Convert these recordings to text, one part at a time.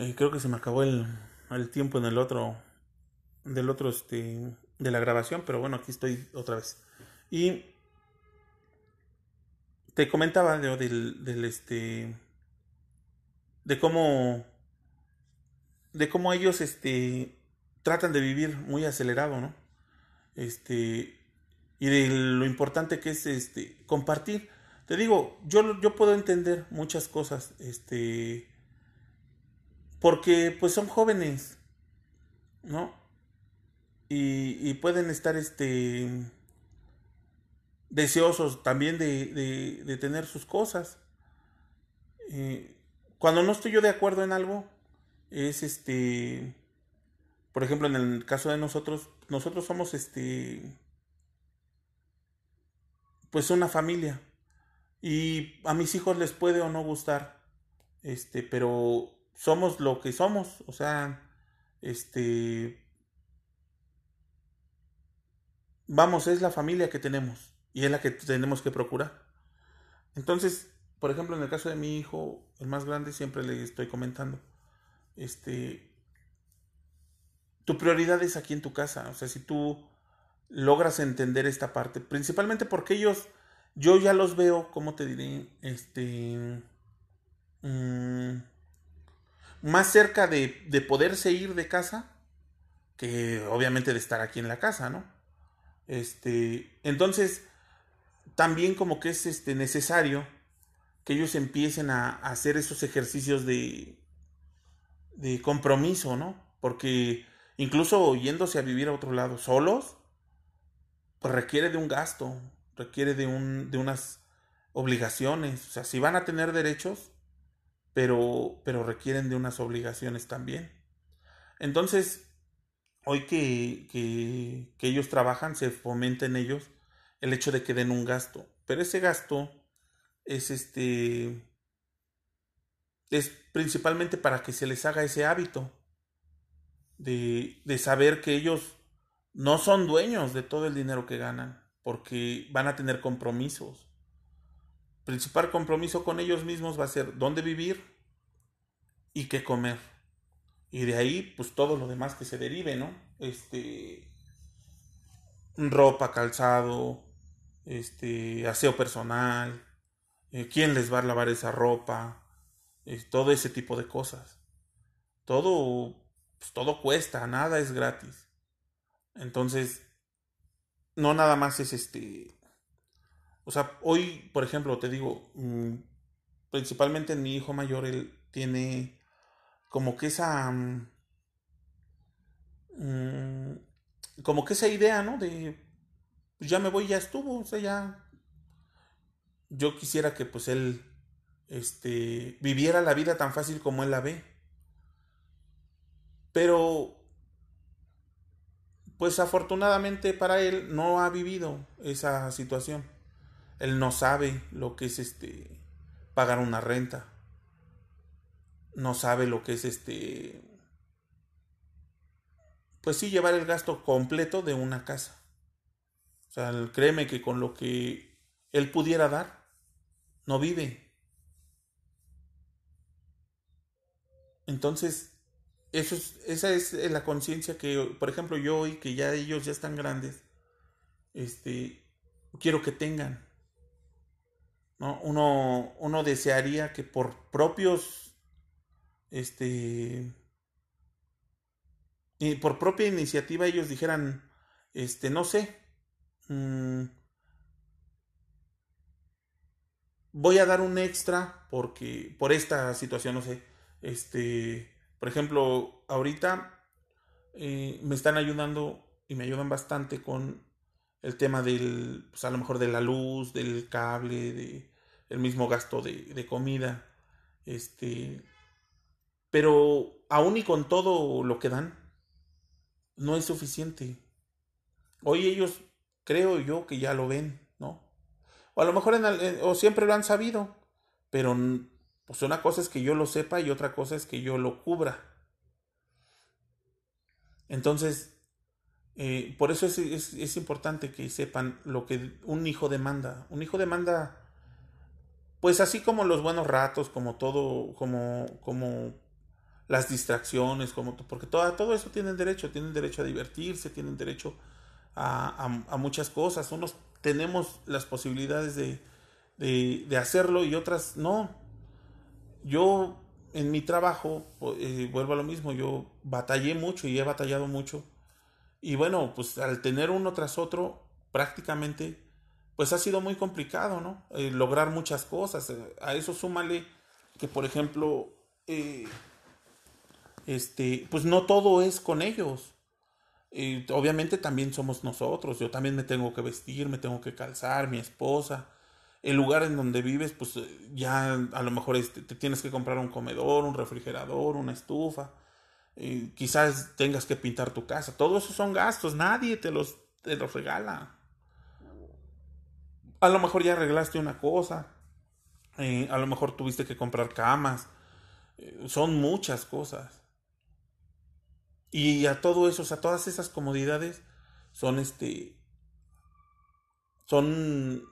Eh, creo que se me acabó el, el tiempo en el otro, del otro, este, de la grabación, pero bueno, aquí estoy otra vez. Y te comentaba del, del este, de cómo, de cómo ellos, este, tratan de vivir muy acelerado, ¿no? Este, y de lo importante que es, este, compartir. Te digo, yo, yo puedo entender muchas cosas, este, porque pues son jóvenes, ¿no? Y, pueden estar este deseosos también de, de, tener sus cosas. Eh, cuando no estoy yo de acuerdo en algo, es este, por ejemplo, en el caso de nosotros, nosotros somos este, pues una familia. Y a mis hijos les puede o no gustar, este, pero somos lo que somos, o sea, este, vamos, es la familia que tenemos y es la que tenemos que procurar. Entonces, por ejemplo, en el caso de mi hijo, el más grande, siempre le estoy comentando, este, tu prioridad es aquí en tu casa, o sea, si tú logras entender esta parte, principalmente porque ellos, yo ya los veo, ¿cómo te diré? Este, mmm, más cerca de, de poderse ir de casa que obviamente de estar aquí en la casa, ¿no? Este, entonces, también como que es este, necesario que ellos empiecen a, hacer esos ejercicios de, de compromiso, ¿no? Porque incluso yéndose a vivir a otro lado solos, pues requiere de un gasto, requiere de, un, de unas obligaciones. O sea, si van a tener derechos, pero, pero requieren de unas obligaciones también. Entonces, hoy que, que, ellos trabajan, se fomenta en ellos el hecho de que den un gasto. Pero ese gasto es este es principalmente para que se les haga ese hábito de, de, saber que ellos no son dueños de todo el dinero que ganan, porque van a tener compromisos principal compromiso con ellos mismos va a ser dónde vivir y qué comer. Y de ahí, pues todo lo demás que se derive, ¿no? Este. Ropa, calzado, este, aseo personal, eh, quién les va a lavar esa ropa, todo ese tipo de cosas. Todo, pues todo cuesta, nada es gratis. Entonces, no nada más es este, o sea, hoy, por ejemplo, te digo, mm, principalmente en mi hijo mayor, él tiene como que esa... Mm, mm, como que esa idea, ¿no? De, pues ya me voy, ya estuvo, o sea, ya... Yo quisiera que pues él, este, viviera la vida tan fácil como él la ve. Pero, pues afortunadamente para él no ha vivido esa situación. Él no sabe lo que es este pagar una renta. No sabe lo que es este pues sí llevar el gasto completo de una casa. O sea, créeme que con lo que él pudiera dar no vive. Entonces, eso es, esa es la conciencia que, por ejemplo, yo hoy que ya ellos ya están grandes, este, quiero que tengan. Uno, uno desearía que por propios, este, y por propia iniciativa ellos dijeran, este, no sé, mm, voy a dar un extra porque, por esta situación, no sé, este, por ejemplo, ahorita eh, me están ayudando y me ayudan bastante con el tema del, pues a lo mejor de la luz, del cable, de el mismo gasto de, de comida, este, pero aún y con todo lo que dan, no es suficiente. Hoy ellos creo yo que ya lo ven, ¿no? O a lo mejor en, o siempre lo han sabido, pero pues una cosa es que yo lo sepa y otra cosa es que yo lo cubra. Entonces, eh, por eso es, es, importante que sepan lo que un hijo demanda. Un hijo demanda, pues así como los buenos ratos, como todo, como, como las distracciones, como porque todo, todo eso tienen derecho, tienen derecho a divertirse, tienen derecho a, a, muchas cosas. Unos tenemos las posibilidades de, de, de, hacerlo y otras no. Yo en mi trabajo, eh, vuelvo a lo mismo, yo batallé mucho y he batallado mucho. Y bueno, pues al tener uno tras otro, prácticamente, pues ha sido muy complicado, ¿no? Eh, lograr muchas cosas. A eso súmale que, por ejemplo, eh, este, pues no todo es con ellos. obviamente también somos nosotros, yo también me tengo que vestir, me tengo que calzar, mi esposa. El lugar en donde vives, pues ya a lo mejor este, te tienes que comprar un comedor, un refrigerador, una estufa. quizás tengas que pintar tu casa. Todo eso son gastos, nadie te los, te los regala. A lo mejor ya arreglaste una cosa, eh, a lo mejor tuviste que comprar camas, eh, son muchas cosas. Y a todo eso, o sea, todas esas comodidades son este. Son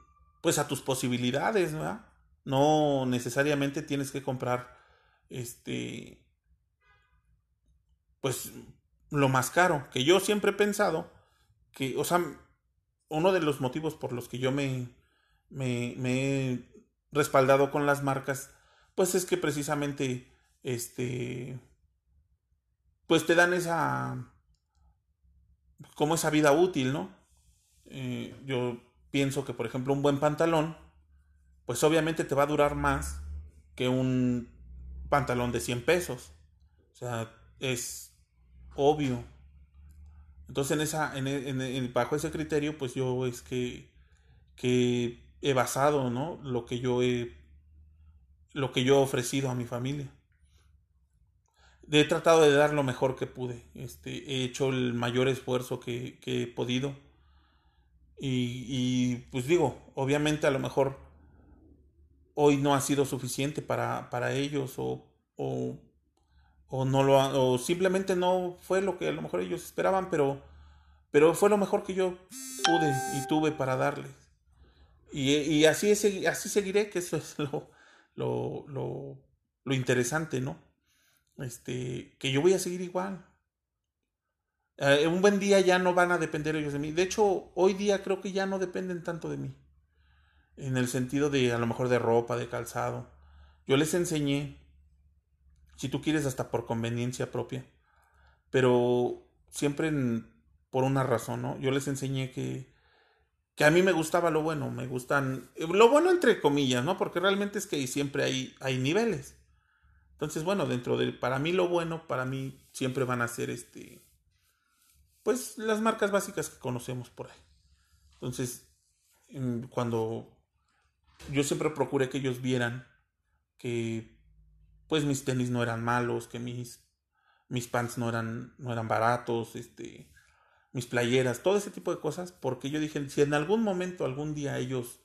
pues a tus posibilidades, ¿verdad? No necesariamente tienes que comprar este. Pues lo más caro. Que yo siempre he pensado que, o sea, uno de los motivos por los que yo me, me, me he respaldado con las marcas, pues es que precisamente este pues te dan esa, como esa vida útil, ¿no? Eh, yo pienso que, por ejemplo, un buen pantalón, pues obviamente te va a durar más que un pantalón de 100 pesos. O sea, es obvio. Entonces, en esa, en, bajo ese criterio, pues yo es que, que he basado, ¿no? Lo que yo he, lo que yo he ofrecido a mi familia he tratado de dar lo mejor que pude. Este, he hecho el mayor esfuerzo que, he podido. Y, pues digo, obviamente a lo mejor hoy no ha sido suficiente para, para ellos o, o, no lo o simplemente no fue lo que a lo mejor ellos esperaban, pero, pero fue lo mejor que yo pude y tuve para darles. Y, y así, así seguiré, que eso es lo, lo, lo, lo interesante, ¿no? este, que yo voy a seguir igual. Eh, un buen día ya no van a depender ellos de mí. De hecho, hoy día creo que ya no dependen tanto de mí. En el sentido de a lo mejor de ropa, de calzado. Yo les enseñé, si tú quieres, hasta por conveniencia propia. Pero siempre por una razón, ¿no? Yo les enseñé que, que a mí me gustaba lo bueno, me gustan, lo bueno entre comillas, ¿no? Porque realmente es que siempre hay, hay niveles. Entonces, bueno, dentro de, para mí lo bueno, para mí siempre van a ser este, pues las marcas básicas que conocemos por ahí. Entonces, cuando yo siempre procuré que ellos vieran que, pues mis tenis no eran malos, que mis, mis pants no eran, no eran baratos, este, mis playeras, todo ese tipo de cosas, porque yo dije, si en algún momento, algún día ellos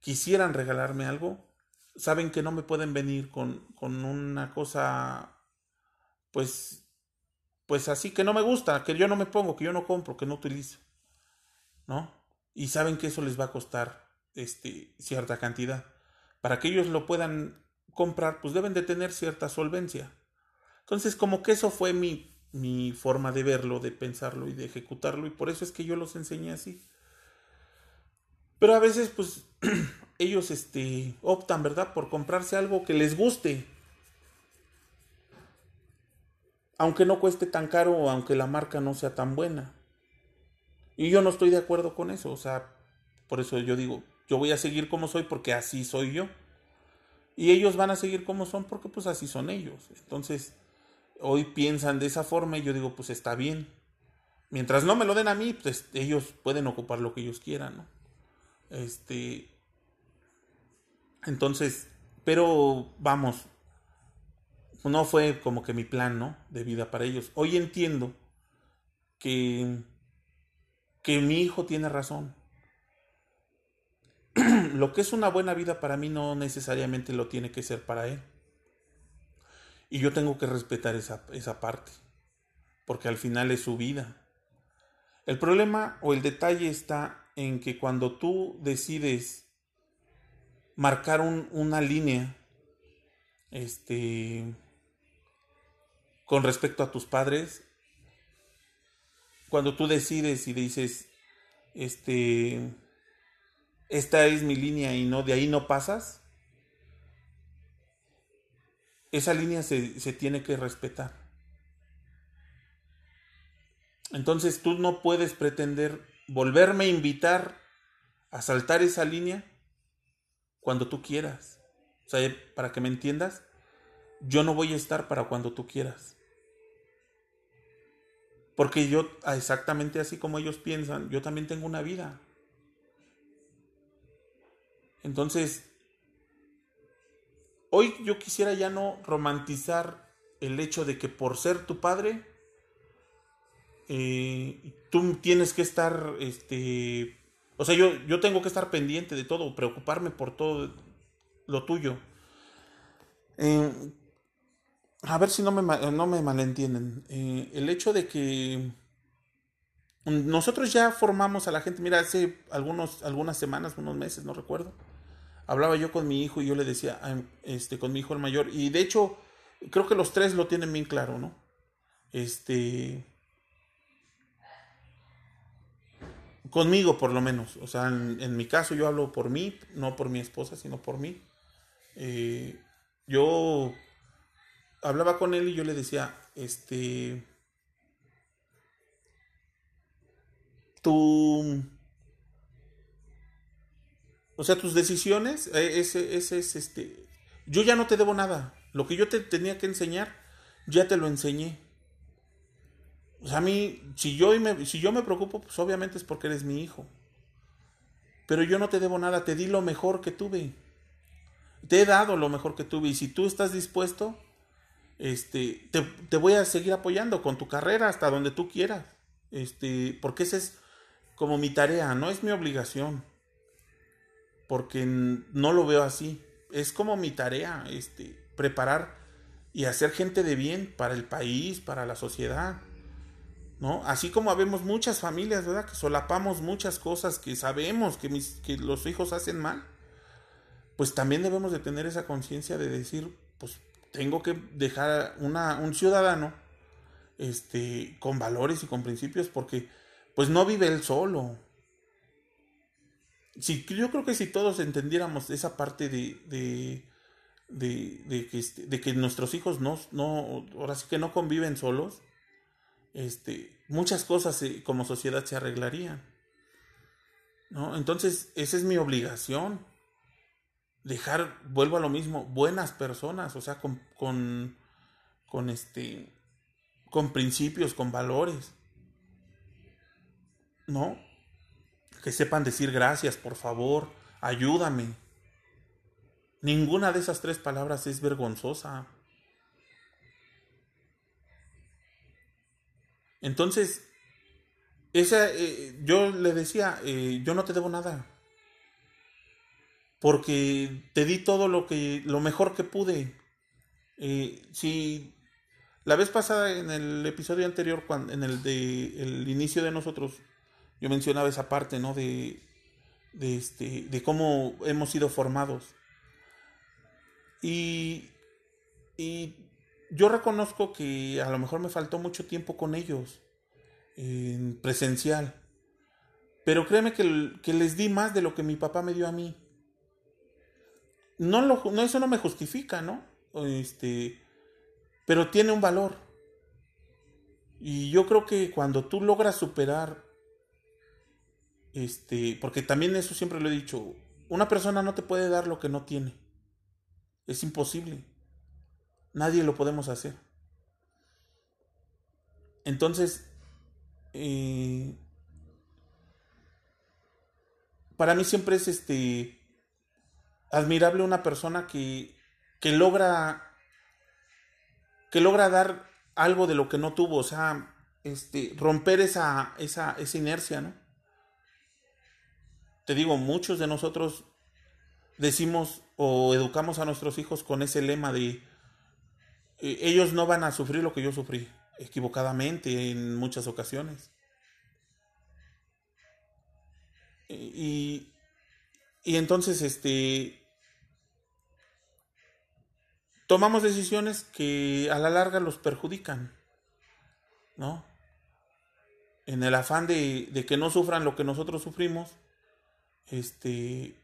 quisieran regalarme algo, saben que no me pueden venir con, con una cosa, pues, pues así que no me gusta, que yo no me pongo, que yo no compro, que no utilizo, ¿no? Y saben que eso les va a costar este, cierta cantidad. Para que ellos lo puedan comprar, pues deben de tener cierta solvencia. Entonces, como que eso fue mi, mi forma de verlo, de pensarlo y de ejecutarlo, y por eso es que yo los enseñé así. Pero a veces, pues, ellos este, optan, ¿verdad?, por comprarse algo que les guste. Aunque no cueste tan caro o aunque la marca no sea tan buena. Y yo no estoy de acuerdo con eso. O sea, por eso yo digo, yo voy a seguir como soy porque así soy yo. Y ellos van a seguir como son porque pues así son ellos. Entonces, hoy piensan de esa forma y yo digo, pues está bien. Mientras no me lo den a mí, pues ellos pueden ocupar lo que ellos quieran, ¿no? Este, entonces, pero vamos, no fue como que mi plan, ¿no? De vida para ellos. Hoy entiendo que, que mi hijo tiene razón. Lo que es una buena vida para mí no necesariamente lo tiene que ser para él. Y yo tengo que respetar esa, esa parte, porque al final es su vida. El problema o el detalle está en que cuando tú decides marcar una línea este con respecto a tus padres, cuando tú decides y dices, este, esta es mi línea y no, de ahí no pasas, esa línea se, se tiene que respetar. Entonces tú no puedes pretender volverme a invitar a saltar esa línea cuando tú quieras. O sea, para que me entiendas, yo no voy a estar para cuando tú quieras. Porque yo, exactamente así como ellos piensan, yo también tengo una vida. Entonces, hoy yo quisiera ya no romantizar el hecho de que por ser tu padre, eh, tú tienes que estar, este, o sea, yo, yo tengo que estar pendiente de todo, preocuparme por todo lo tuyo. Eh, a ver si no me, no me malentienden. Eh, el hecho de que nosotros ya formamos a la gente, mira, hace algunos, algunas semanas, unos meses, no recuerdo, hablaba yo con mi hijo y yo le decía, este, con mi hijo el mayor, y de hecho, creo que los tres lo tienen bien claro, ¿no? Este, conmigo por lo menos, o sea, en, mi caso yo hablo por mí, no por mi esposa, sino por mí. Eh, yo hablaba con él y yo le decía, este, tú, o sea, tus decisiones, eh, ese, ese es este, yo ya no te debo nada, lo que yo te tenía que enseñar, ya te lo enseñé. O sea, a mí, si yo, me, si yo me preocupo, pues obviamente es porque eres mi hijo. Pero yo no te debo nada, te di lo mejor que tuve. Te he dado lo mejor que tuve. Y si tú estás dispuesto, este, te, voy a seguir apoyando con tu carrera hasta donde tú quieras. Este, porque esa es como mi tarea, no es mi obligación. Porque no lo veo así. Es como mi tarea, este, preparar y hacer gente de bien para el país, para la sociedad. ¿No? Así como habemos muchas familias, ¿verdad? Que solapamos muchas cosas que sabemos que, mis, que los hijos hacen mal, pues también debemos de tener esa conciencia de decir, pues tengo que dejar una, un ciudadano este, con valores y con principios porque pues no vive él solo. Si, yo creo que si todos entendiéramos esa parte de, de, de, que, este, de que nuestros hijos no, no, ahora sí que no conviven solos, este, muchas cosas como sociedad se arreglarían. ¿no? Entonces, esa es mi obligación dejar, vuelvo a lo mismo, buenas personas, o sea, con, con, con este, con principios, con valores. ¿No? Que sepan decir gracias, por favor, ayúdame. Ninguna de esas tres palabras es vergonzosa. Entonces, esa, eh, yo le decía, eh, yo no te debo nada porque te di todo lo que lo mejor que pude. Eh, si la vez pasada en el episodio anterior, cuando, en el de el inicio de nosotros, yo mencionaba esa parte, ¿no? De, de este, de cómo hemos sido formados. Y, y yo reconozco que a lo mejor me faltó mucho tiempo con ellos, en presencial. Pero créeme que, que les di más de lo que mi papá me dio a mí no, lo, no eso no me justifica, ¿no? Este, pero tiene un valor. Y yo creo que cuando tú logras superar, este, porque también eso siempre lo he dicho, una persona no te puede dar lo que no tiene. Es imposible. Nadie lo podemos hacer. Entonces, eh, para mí siempre es este admirable una persona que, que logra que logra dar algo de lo que no tuvo, o sea, este, romper esa, esa, esa inercia, ¿no? Te digo, muchos de nosotros decimos o educamos a nuestros hijos con ese lema de eh, ellos no van a sufrir lo que yo sufrí, equivocadamente en muchas ocasiones. Y, y entonces, este, tomamos decisiones que a la larga los perjudican, ¿no? En el afán de, de que no sufran lo que nosotros sufrimos, este,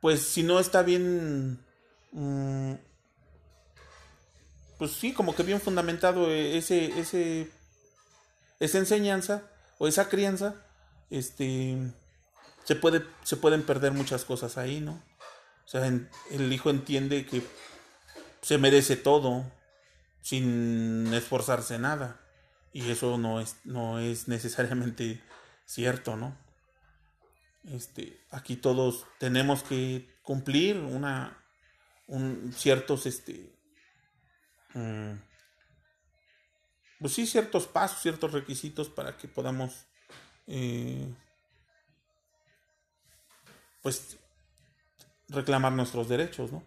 pues si no está bien, mm, pues sí, como que bien fundamentado ese, ese, esa enseñanza o esa crianza, este, se, puede, se pueden perder muchas cosas ahí, ¿no? O sea, el hijo entiende que se merece todo sin esforzarse nada. Y eso no es, no es necesariamente cierto, ¿no? Este, aquí todos tenemos que cumplir una, un, ciertos, este, mm, pues sí, ciertos pasos, ciertos requisitos para que podamos, eh, pues, reclamar nuestros derechos, ¿no?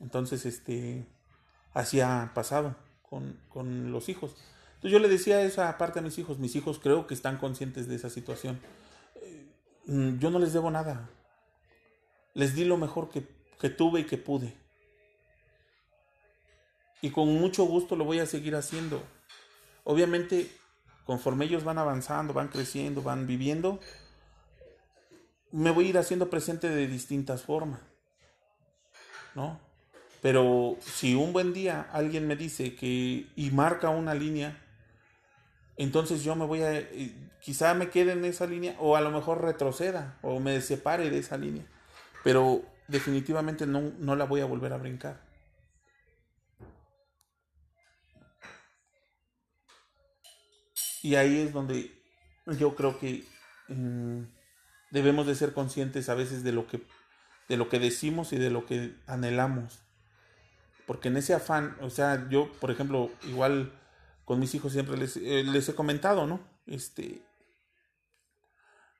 Entonces, este, así ha pasado con, con los hijos. Entonces yo le decía esa parte a mis hijos, mis hijos creo que están conscientes de esa situación yo no les debo nada. Les di lo mejor que, tuve y que pude. Y con mucho gusto lo voy a seguir haciendo. Obviamente, conforme ellos van avanzando, van creciendo, van viviendo, me voy a ir haciendo presente de distintas formas. ¿No? Pero si un buen día alguien me dice que y marca una línea, entonces yo me voy a, eh, quizá me quede en esa línea o a lo mejor retroceda o me separe de esa línea, pero definitivamente no, no la voy a volver a brincar. Y ahí es donde yo creo que mm, debemos de ser conscientes a veces de lo que de lo que decimos y de lo que anhelamos. Porque en ese afán, o sea, yo, por ejemplo, igual con mis hijos siempre les, eh, les he comentado, ¿no? Este.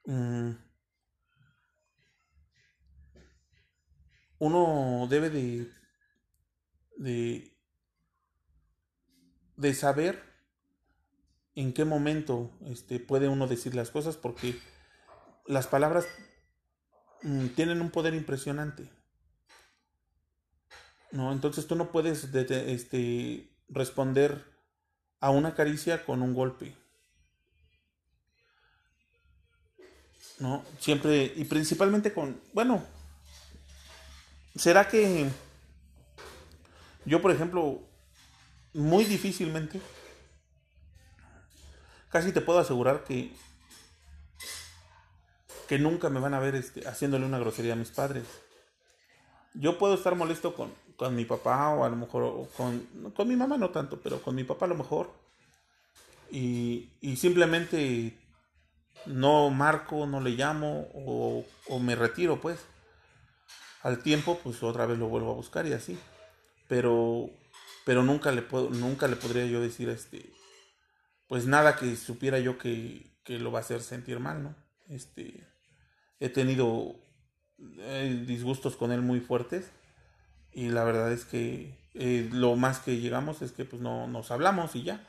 Mm, uno debe de, de, de saber en qué momento este, puede uno decir las cosas porque las palabras mm, tienen un poder impresionante. ¿no? Entonces tú no puedes este, responder a una caricia con un golpe. ¿No? Siempre, y principalmente con, bueno, ¿será que yo, por ejemplo, muy difícilmente, casi te puedo asegurar que, que nunca me van a ver este, haciéndole una grosería a mis padres. Yo puedo estar molesto con, con mi papá o a lo mejor con, con mi mamá no tanto, pero con mi papá a lo mejor. Y, y simplemente no marco, no le llamo o, o, me retiro pues. Al tiempo pues otra vez lo vuelvo a buscar y así. Pero, pero nunca, le puedo, nunca le podría yo decir este, pues nada que supiera yo que, que lo va a hacer sentir mal, ¿no? Este, he tenido eh, disgustos con él muy fuertes y la verdad es que eh, lo más que llegamos es que pues no nos hablamos y ya.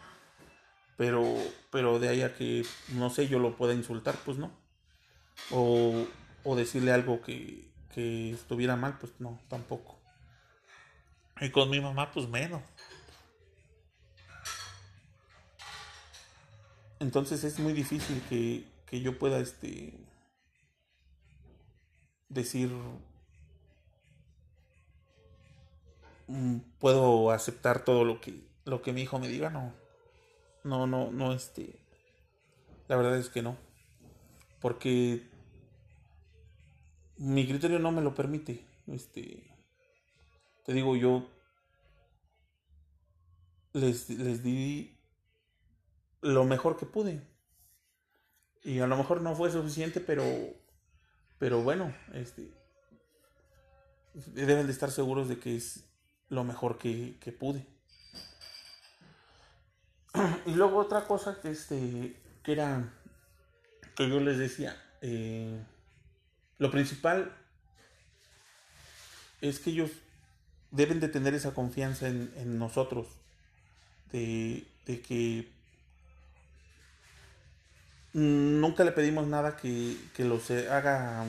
Pero, pero de ahí a que, no sé, yo lo pueda insultar, pues no. O, o decirle algo que, que estuviera mal, pues no, tampoco. Y con mi mamá, pues menos. Entonces es muy difícil que, que yo pueda este decir puedo aceptar todo lo que, lo que mi hijo me diga, no. No, no, no, este. La verdad es que no. Porque mi criterio no me lo permite. Este. Te digo, yo les, les di lo mejor que pude. Y a lo mejor no fue suficiente, pero. Pero bueno, este. Deben de estar seguros de que es lo mejor que, pude. Y luego otra cosa que, este, que era, que yo les decía, eh, lo principal es que ellos deben de tener esa confianza en, nosotros, de, de, que nunca le pedimos nada que, que los haga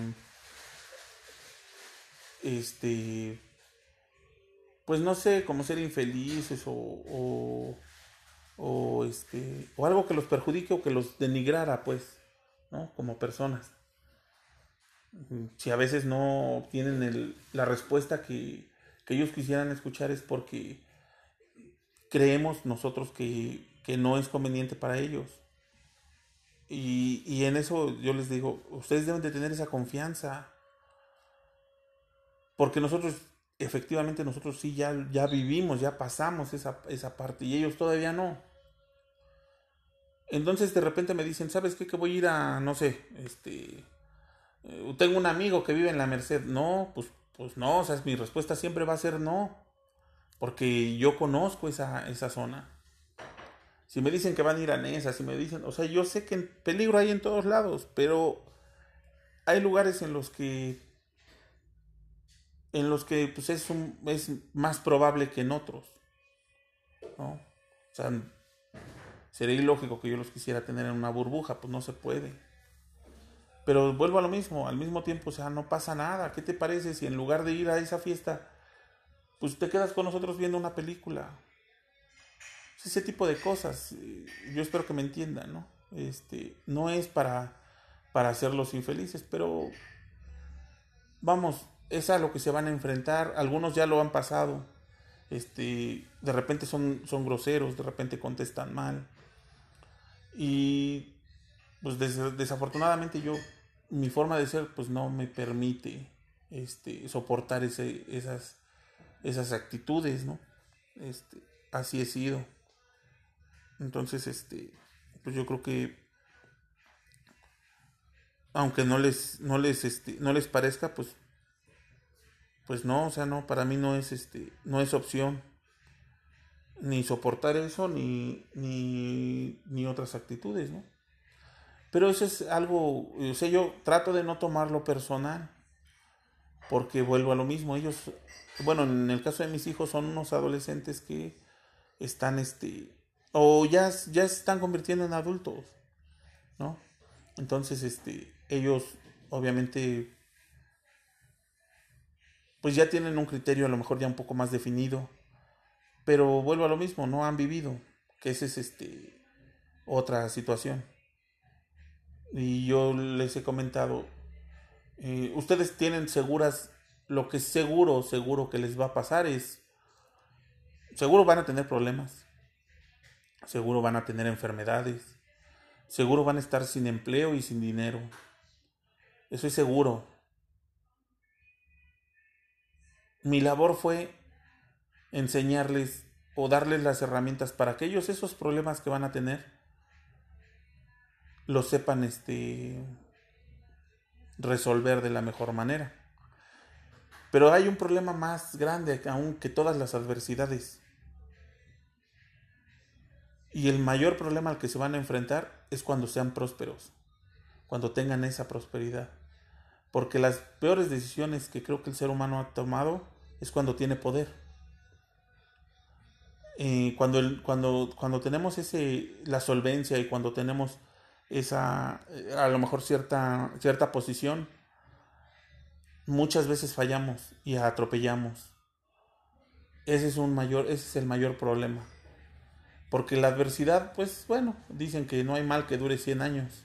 este pues no sé, como ser infelices o, o, este, o algo que los perjudique o que los denigrara, pues, ¿no? Como personas. Si a veces no obtienen la respuesta que, que ellos quisieran escuchar es porque creemos nosotros que, que no es conveniente para ellos. Y, y, en eso yo les digo, ustedes deben de tener esa confianza. Porque nosotros efectivamente nosotros sí ya, ya vivimos, ya pasamos esa, esa parte y ellos todavía no. Entonces de repente me dicen, ¿sabes qué? Que voy a ir a, no sé, este, eh, tengo un amigo que vive en la Merced. No, pues, pues no, o sea, mi respuesta siempre va a ser no, porque yo conozco esa, esa zona. Si me dicen que van a ir a Nesa, si me dicen, o sea, yo sé que peligro hay en todos lados, pero hay lugares en los que en los que pues, es, es más probable que en otros. ¿no? O sea, sería ilógico que yo los quisiera tener en una burbuja, pues no se puede. Pero vuelvo a lo mismo, al mismo tiempo, o sea, no pasa nada. ¿Qué te parece si en lugar de ir a esa fiesta, pues te quedas con nosotros viendo una película? Ese tipo de cosas, eh, yo espero que me entiendan, ¿no? Este, no es para, para hacerlos infelices, pero vamos, es a lo que se van a enfrentar. Algunos ya lo han pasado. Este, de repente son, son groseros, de repente contestan mal. Y pues desafortunadamente yo, mi forma de ser, pues no me permite este, soportar ese, esas, esas actitudes, ¿no? Este, así he sido. Entonces, este, pues yo creo que aunque no les, no les, este, no les parezca, pues pues no, o sea, no, para mí no es este, no es opción ni soportar eso ni, ni, ni otras actitudes, ¿no? Pero eso es algo, o sea, yo trato de no tomarlo personal, porque vuelvo a lo mismo, ellos, bueno, en el caso de mis hijos son unos adolescentes que están, este, o ya, ya se están convirtiendo en adultos, ¿no? Entonces, este, ellos obviamente pues ya tienen un criterio a lo mejor ya un poco más definido. Pero vuelvo a lo mismo, no han vivido, que esa es este otra situación. Y yo les he comentado, eh, ustedes tienen seguras, lo que seguro, seguro que les va a pasar es, seguro van a tener problemas, seguro van a tener enfermedades, seguro van a estar sin empleo y sin dinero. Eso es seguro. Mi labor fue enseñarles o darles las herramientas para que ellos esos problemas que van a tener los sepan este resolver de la mejor manera. Pero hay un problema más grande aún que todas las adversidades. Y el mayor problema al que se van a enfrentar es cuando sean prósperos, cuando tengan esa prosperidad. Porque las peores decisiones que creo que el ser humano ha tomado es cuando tiene poder. Eh, cuando, cuando, cuando tenemos ese, la solvencia y cuando tenemos esa, eh, a lo mejor cierta, cierta posición, muchas veces fallamos y atropellamos. Ese es un mayor, ese es el mayor problema. Porque la adversidad, pues bueno, dicen que no hay mal que dure 100 años.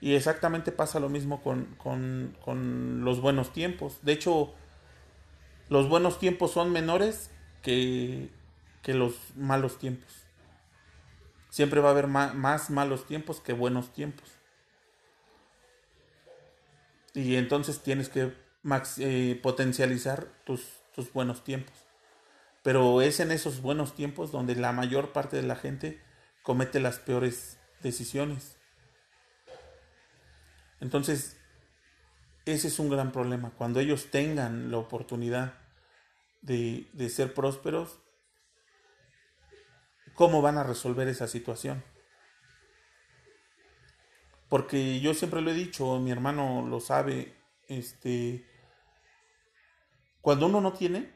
Y exactamente pasa lo mismo con, con, con los buenos tiempos. De hecho, los buenos tiempos son menores que, que los malos tiempos. Siempre va a haber más, malos tiempos que buenos tiempos. Y entonces tienes que eh, potencializar tus, tus buenos tiempos. Pero es en esos buenos tiempos donde la mayor parte de la gente comete las peores decisiones. Entonces, ese es un gran problema. Cuando ellos tengan la oportunidad de, ser prósperos, ¿cómo van a resolver esa situación? Porque yo siempre lo he dicho, mi hermano lo sabe, este, cuando uno no tiene,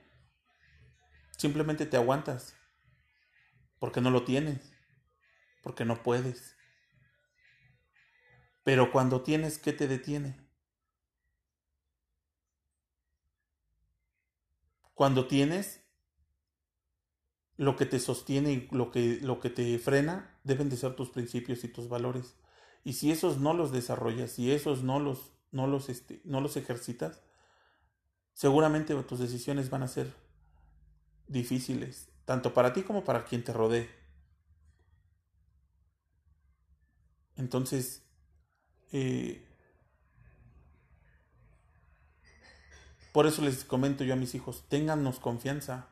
simplemente te aguantas, porque no lo tienes, porque no puedes. Pero cuando tienes, ¿qué te detiene? Cuando tienes, lo que te sostiene y lo que, lo que te frena deben de ser tus principios y tus valores. Y si esos no los desarrollas, si esos no los, no los, este, no los ejercitas, seguramente tus decisiones van a ser difíciles, tanto para ti como para quien te rodee. Entonces, eh, por eso les comento yo a mis hijos, téngannos confianza.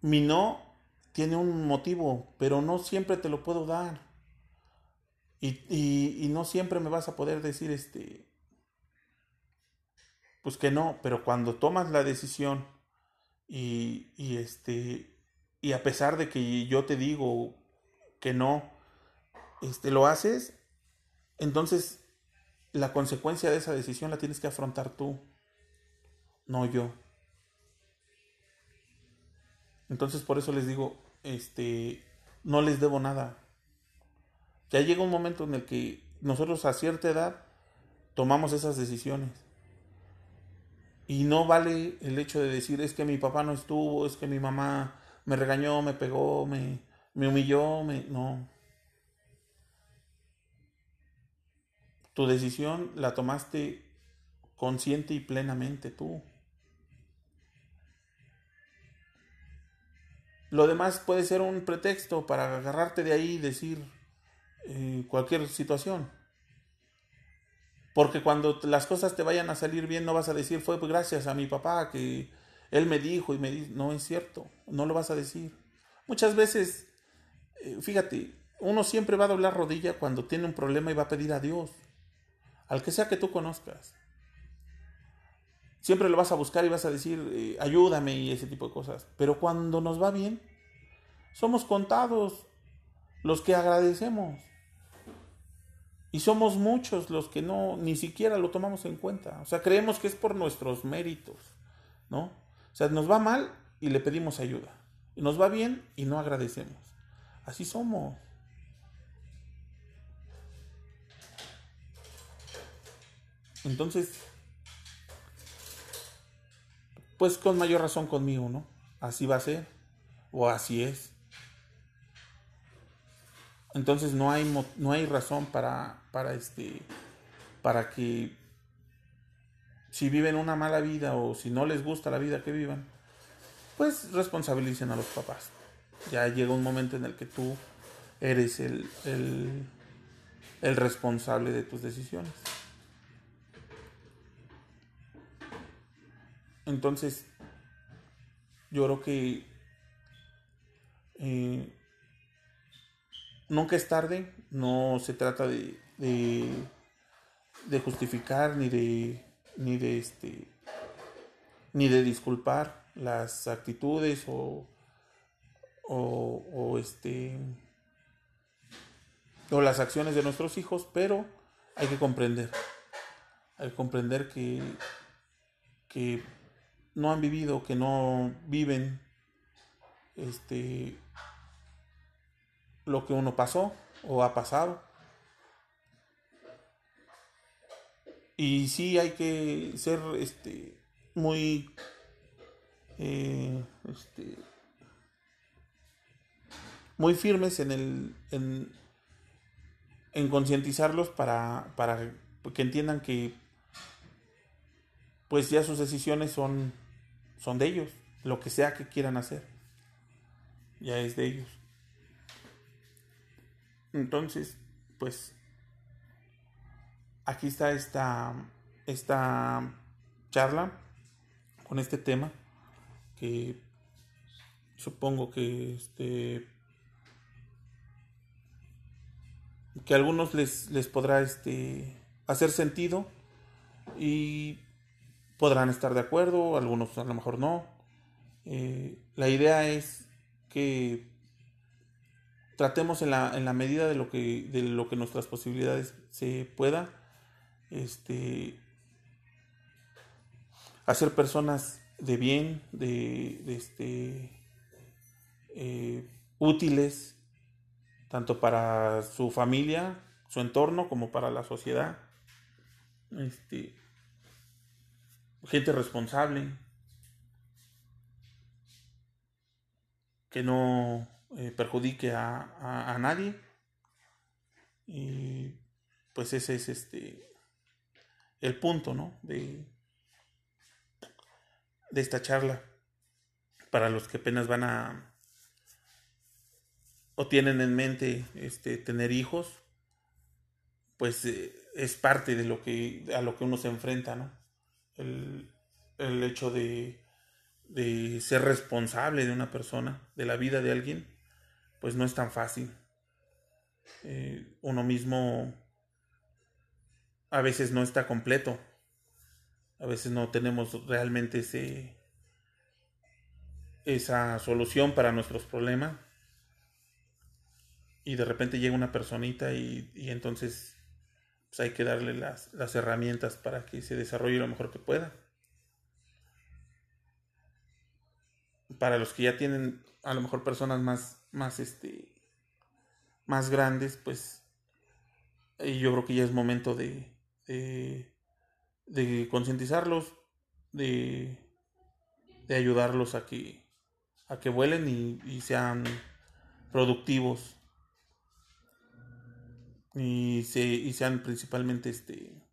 Mi no tiene un motivo, pero no siempre te lo puedo dar. Y, no siempre me vas a poder decir este, pues que no, pero cuando tomas la decisión y, y este, y a pesar de que yo te digo que no, este, lo haces, entonces la consecuencia de esa decisión la tienes que afrontar tú, no yo. Entonces por eso les digo, este, no les debo nada. Ya llega un momento en el que nosotros a cierta edad tomamos esas decisiones. Y no vale el hecho de decir es que mi papá no estuvo, es que mi mamá me regañó, me pegó, me, me humilló, me... No. Tu decisión la tomaste consciente y plenamente tú. Lo demás puede ser un pretexto para agarrarte de ahí y decir, eh, cualquier situación. Porque cuando las cosas te vayan a salir bien, no vas a decir, fue gracias a mi papá que él me dijo y me dijo, no es cierto, no lo vas a decir. Muchas veces, eh, fíjate, uno siempre va a doblar rodilla cuando tiene un problema y va a pedir a Dios, al que sea que tú conozcas. Siempre lo vas a buscar y vas a decir, eh, ayúdame y ese tipo de cosas. Pero cuando nos va bien, somos contados los que agradecemos. Y somos muchos los que no, ni siquiera lo tomamos en cuenta. O sea, creemos que es por nuestros méritos, ¿no? O sea, nos va mal y le pedimos ayuda. Y nos va bien y no agradecemos. Así somos. Entonces, pues con mayor razón conmigo, ¿no? Así va a ser. O así es. Entonces no hay, no hay razón para, para, este, para que si viven una mala vida o si no les gusta la vida que vivan, pues responsabilicen a los papás. Ya llega un momento en el que tú eres el, el, el responsable de tus decisiones. Entonces, yo creo que eh, nunca es tarde, no se trata de, de, justificar ni de, ni de este, ni de disculpar las actitudes o, o, este, o las acciones de nuestros hijos, pero hay que comprender, hay que comprender que, que no han vivido, que no viven este, lo que uno pasó o ha pasado. Y sí hay que ser este, muy eh, este, muy firmes en el en, en concientizarlos para, para que entiendan que pues ya sus decisiones son son de ellos lo que sea que quieran hacer. Ya es de ellos. Entonces, pues aquí está esta, esta charla con este tema que supongo que este que a algunos les, les podrá este hacer sentido y podrán estar de acuerdo, algunos a lo mejor no. Eh, la idea es que tratemos en la, en la medida de lo que de lo que nuestras posibilidades se pueda este hacer personas de bien de, este eh, útiles tanto para su familia su entorno como para la sociedad este gente responsable que no eh, perjudique a, a, nadie. Y pues ese es este el punto, ¿no? De, de esta charla. Para los que apenas van a o tienen en mente este tener hijos, pues eh, es parte de lo que a lo que uno se enfrenta, ¿no? El, el hecho de, de ser responsable de una persona, de la vida de alguien, pues no es tan fácil. Eh, uno mismo a veces no está completo, a veces no tenemos realmente ese, esa solución para nuestros problemas y de repente llega una personita y, y entonces pues hay que darle las, las herramientas para que se desarrolle lo mejor que pueda. Para los que ya tienen a lo mejor personas más, más, este, más grandes, pues yo creo que ya es momento de, de, concientizarlos, de, de ayudarlos a que, a que vuelen y sean productivos y, se, y sean principalmente este,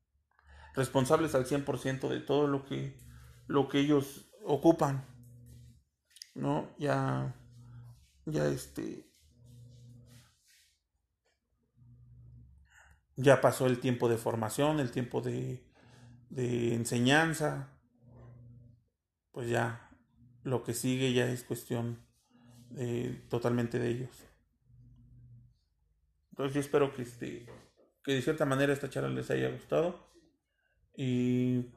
responsables al 100% de todo lo que, lo que ellos ocupan. ¿No? Ya, ya este, ya pasó el tiempo de formación, el tiempo de, de enseñanza, pues ya lo que sigue ya es cuestión totalmente de ellos. Entonces yo espero que, este, que de cierta manera esta charla les haya gustado. Y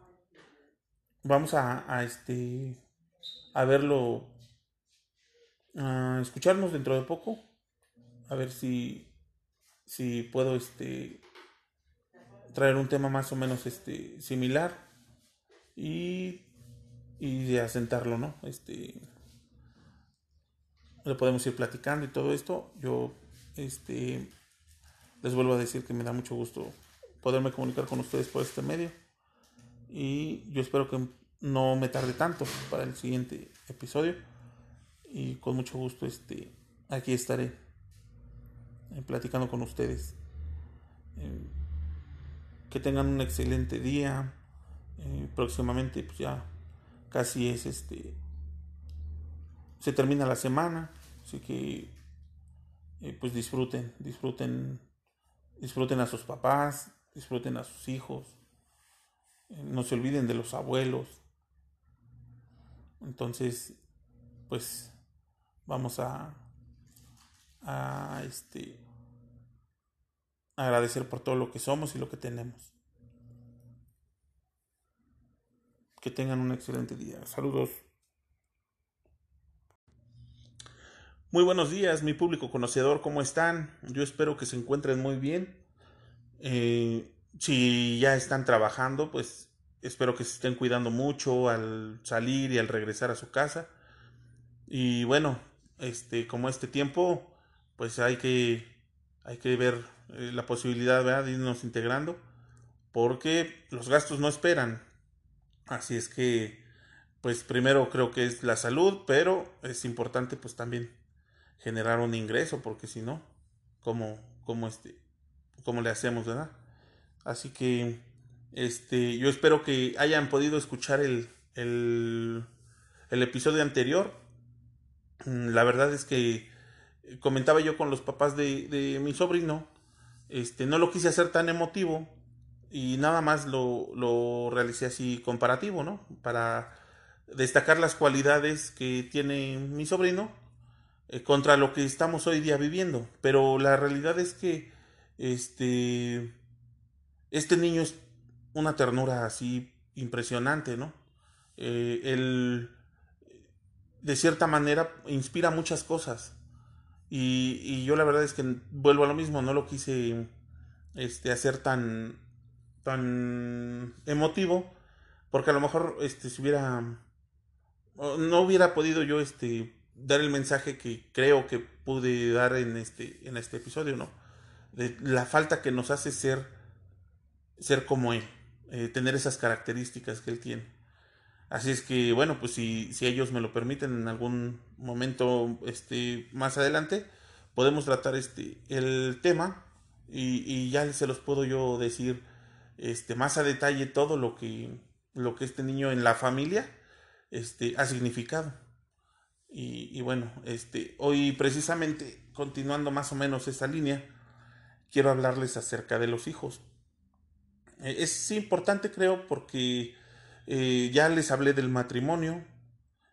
vamos a, este a verlo, a escucharnos dentro de poco. A ver si, si puedo este, traer un tema más o menos este, similar. Y, y asentarlo, ¿no? Este, lo podemos ir platicando y todo esto. Yo este les vuelvo a decir que me da mucho gusto poderme comunicar con ustedes por este medio. Y yo espero que no me tarde tanto para el siguiente episodio. Y con mucho gusto este, aquí estaré eh, platicando con ustedes. Eh, que tengan un excelente día. Eh, próximamente pues ya casi es este se termina la semana así que pues disfruten disfruten Disfruten a sus papás, disfruten a sus hijos. Eh, no se olviden de los abuelos. Entonces, pues vamos a, a este, agradecer por todo lo que somos y lo que tenemos. Que tengan un excelente día. Saludos. Muy buenos días, mi público conocedor, ¿cómo están? Yo espero que se encuentren muy bien. Eh, si ya están trabajando, pues espero que se estén cuidando mucho al salir y al regresar a su casa. Y bueno, este, como este tiempo, pues hay que, hay que ver eh, la posibilidad de irnos integrando, porque los gastos no esperan. Así es que, pues primero creo que es la salud, pero es importante pues también generar un ingreso, porque si no, ¿cómo, cómo, este, cómo le hacemos, verdad? Así que este, yo espero que hayan podido escuchar el, el, el episodio anterior. Mm, la verdad es que comentaba yo con los papás de, de mi sobrino, este, no lo quise hacer tan emotivo y nada más lo, lo realicé así comparativo, ¿no? Para destacar las cualidades que tiene mi sobrino eh, contra lo que estamos hoy día viviendo. Pero la realidad es que este, este niño es una ternura así impresionante, ¿no? Eh, él, de cierta manera, inspira muchas cosas. Y, y, yo la verdad es que vuelvo a lo mismo, no lo quise este, hacer tan, tan emotivo, porque a lo mejor este, si hubiera, no hubiera podido yo este, dar el mensaje que creo que pude dar en este, en este episodio, ¿no? De la falta que nos hace ser, ser como él, eh, tener esas características que él tiene. Así es que, bueno, pues si, si ellos me lo permiten en algún momento este, más adelante, podemos tratar este, el tema y, y ya se los puedo yo decir este, más a detalle todo lo que, lo que este niño en la familia este, ha significado. Y, bueno, este, hoy precisamente, continuando más o menos esa línea, quiero hablarles acerca de los hijos. Eh, es importante, creo, porque eh, ya les hablé del matrimonio.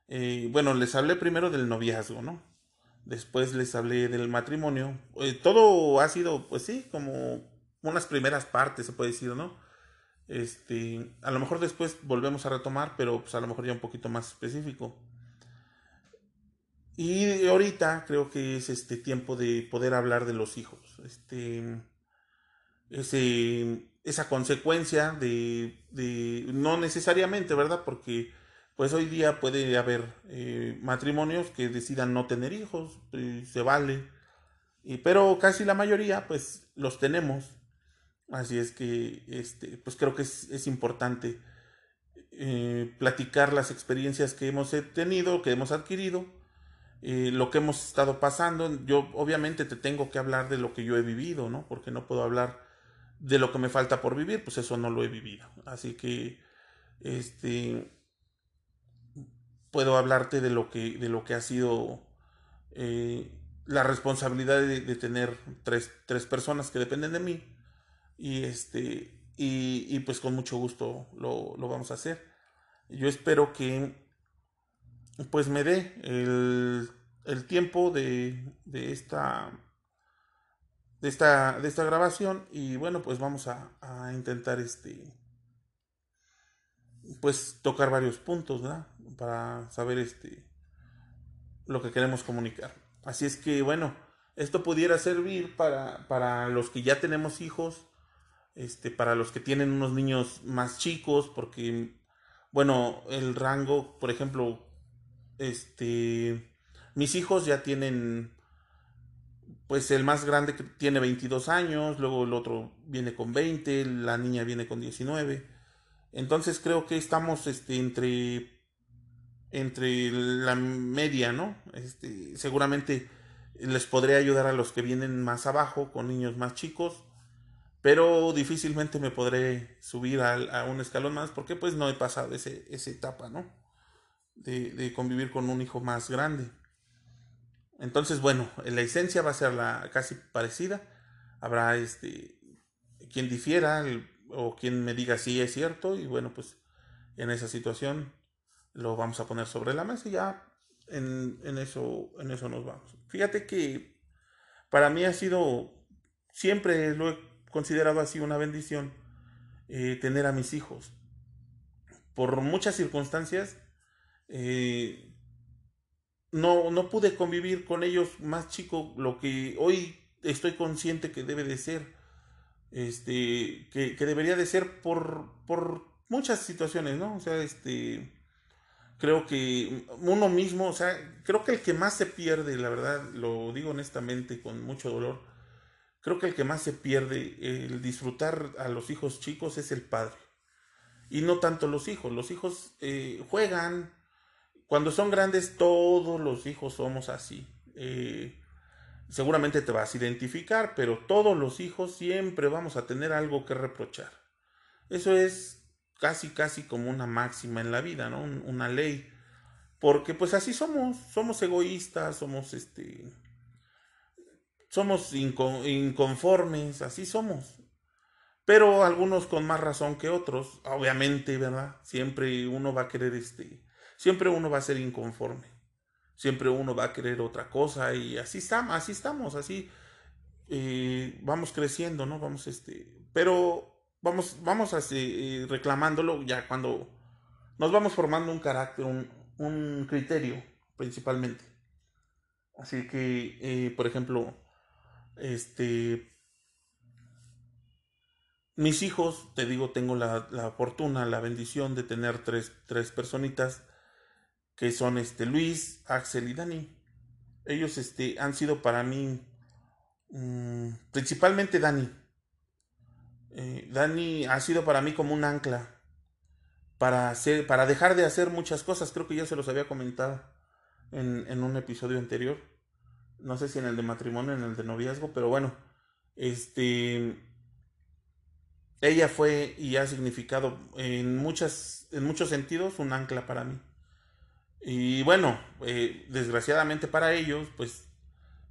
Eh, bueno, les hablé primero del noviazgo, ¿no? Después les hablé del matrimonio. todo ha sido, pues sí, como unas primeras partes, se puede decir, ¿no? Este, a lo mejor después volvemos a retomar, pero pues a lo mejor ya un poquito más específico. Y ahorita creo que es este tiempo de poder hablar de los hijos. Este, ese, esa consecuencia de, de, no necesariamente, ¿verdad? Porque pues hoy día puede haber eh, matrimonios que decidan no tener hijos, eh, se vale, y, pero casi la mayoría pues los tenemos. Así es que este, pues creo que es, es importante eh, platicar las experiencias que hemos tenido, que hemos adquirido eh, lo que hemos estado pasando. Yo obviamente te tengo que hablar de lo que yo he vivido, ¿no? Porque no puedo hablar de lo que me falta por vivir, pues eso no lo he vivido. Así que, este, puedo hablarte de lo que, de lo que ha sido eh, la responsabilidad de, tener tres, tres, personas que dependen de mí. Y este, y, y pues con mucho gusto lo, lo vamos a hacer. Yo espero que pues me dé el, el tiempo de, de, esta de esta de esta grabación y bueno pues vamos a, a intentar este pues tocar varios puntos ¿verdad? para saber este lo que queremos comunicar así es que bueno esto pudiera servir para, para los que ya tenemos hijos este para los que tienen unos niños más chicos porque bueno el rango por ejemplo este, mis hijos ya tienen, pues el más grande que tiene 22 años, luego el otro viene con 20, la niña viene con 19. Entonces creo que estamos este, entre, entre la media, ¿no? Este, seguramente les podré ayudar a los que vienen más abajo, con niños más chicos, pero difícilmente me podré subir a, a un escalón más porque pues no he pasado ese, esa etapa, ¿no? De, convivir con un hijo más grande. Entonces, bueno, la esencia va a ser la casi parecida. Habrá este quien difiera o quien me diga si es cierto y bueno, pues en esa situación lo vamos a poner sobre la mesa y ya en, en, eso, en eso nos vamos. Fíjate que para mí ha sido, siempre lo he considerado así una bendición eh, tener a mis hijos. Por muchas circunstancias eh, no, no pude convivir con ellos más chico lo que hoy estoy consciente que debe de ser, este, que, que debería de ser por, por muchas situaciones, ¿no? O sea, este, creo que uno mismo, o sea, creo que el que más se pierde, la verdad, lo digo honestamente con mucho dolor, creo que el que más se pierde el disfrutar a los hijos chicos es el padre. Y no tanto los hijos, los hijos eh, juegan, cuando son grandes, todos los hijos somos así. Eh, seguramente te vas a identificar, pero todos los hijos siempre vamos a tener algo que reprochar. Eso es casi, casi como una máxima en la vida, ¿no? una ley. Porque pues así somos, somos egoístas, somos este... Somos inconformes, así somos. Pero algunos con más razón que otros, obviamente, ¿verdad? Siempre uno va a querer este siempre uno va a ser inconforme. Siempre uno va a querer otra cosa y así estamos, así estamos, así eh, vamos creciendo, ¿no? Vamos, este, pero vamos, vamos así, eh, reclamándolo ya cuando nos vamos formando un carácter, un, un criterio principalmente. Así que, eh, por ejemplo, este, mis hijos, te digo, tengo la, la fortuna, la bendición de tener tres, tres personitas que son este Luis, Axel y Dani. Ellos este, han sido para mí, mm, principalmente Dani. Eh, Dani ha sido para mí como un ancla. para, hacer, para dejar de hacer muchas cosas. Creo que ya se los había comentado en, en un episodio anterior. No sé si en el de matrimonio, en el de noviazgo, pero bueno, este ella fue y ha significado en muchas en muchos sentidos un ancla para mí y bueno eh, desgraciadamente para ellos pues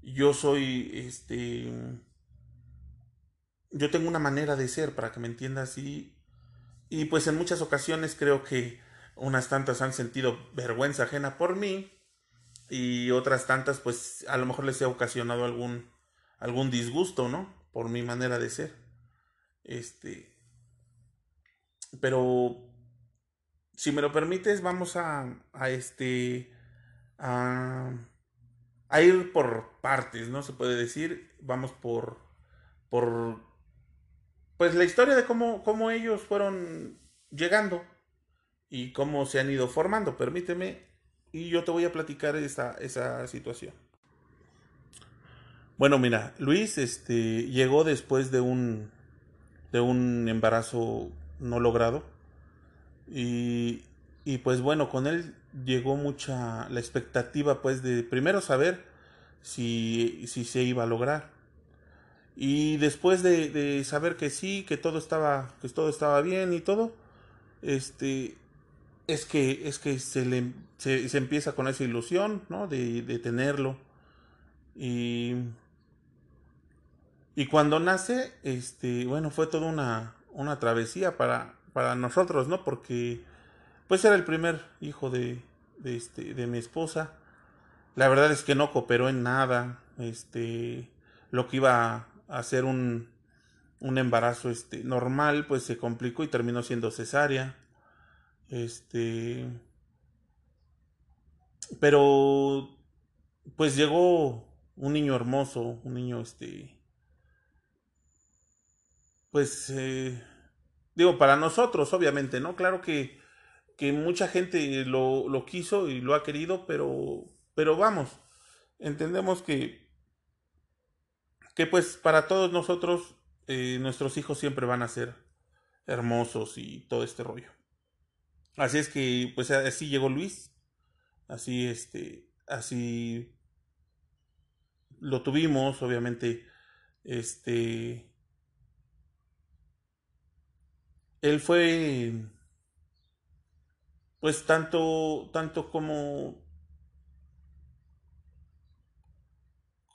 yo soy este yo tengo una manera de ser para que me entiendas y y pues en muchas ocasiones creo que unas tantas han sentido vergüenza ajena por mí y otras tantas pues a lo mejor les he ocasionado algún algún disgusto no por mi manera de ser este. Pero. Si me lo permites, vamos a. este. a ir por partes, ¿no? Se puede decir. Vamos por. por. Pues la historia de cómo, cómo ellos fueron llegando y cómo se han ido formando. Permíteme y yo te voy a platicar esa, esa situación. Bueno, mira, Luis este, llegó después de un, de un embarazo no logrado. Y, y pues bueno, con él llegó mucha la expectativa pues de primero saber si, si se iba a lograr. Y después de, de, saber que sí, que todo estaba, que todo estaba bien y todo, este, es que, es que se le, se, se empieza con esa ilusión, ¿no? De, de tenerlo. Y y cuando nace, este, bueno, fue toda una, una travesía para, para nosotros, ¿no? Porque, pues era el primer hijo de, de, este, de mi esposa. La verdad es que no cooperó en nada. Este, lo que iba a ser un, un embarazo este, normal, pues se complicó y terminó siendo cesárea. Este, pero, pues llegó un niño hermoso, un niño, este, pues, eh, digo, para nosotros, obviamente, ¿no? Claro que, que mucha gente lo, lo, quiso y lo ha querido, pero, pero vamos, entendemos que, que pues para todos nosotros, eh, nuestros hijos siempre van a ser hermosos y todo este rollo. Así es que, pues así llegó Luis, así, este, así lo tuvimos, obviamente, este, él fue pues tanto tanto como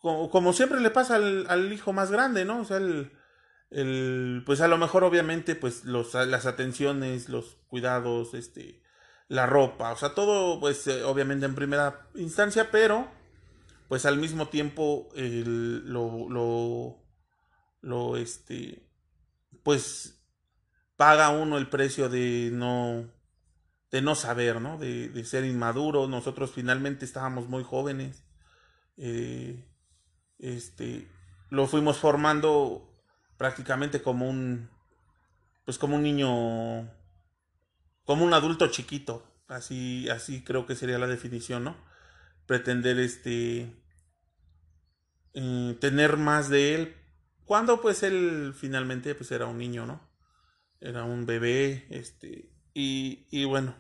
como, siempre le pasa al, hijo más grande, ¿no? O sea, el, el, pues a lo mejor obviamente pues los, las atenciones, los cuidados, este, la ropa, o sea, todo pues eh, obviamente en primera instancia, pero pues al mismo tiempo el, lo, lo, lo, este, pues paga uno el precio de no de no saber, ¿no? De, de ser inmaduro. Nosotros finalmente estábamos muy jóvenes. Eh, este, lo fuimos formando prácticamente como un, pues como un niño, como un adulto chiquito. Así, así creo que sería la definición, ¿no? Pretender, este, eh, tener más de él, cuando pues él finalmente pues era un niño, ¿no? Era un bebé, este, y, y bueno,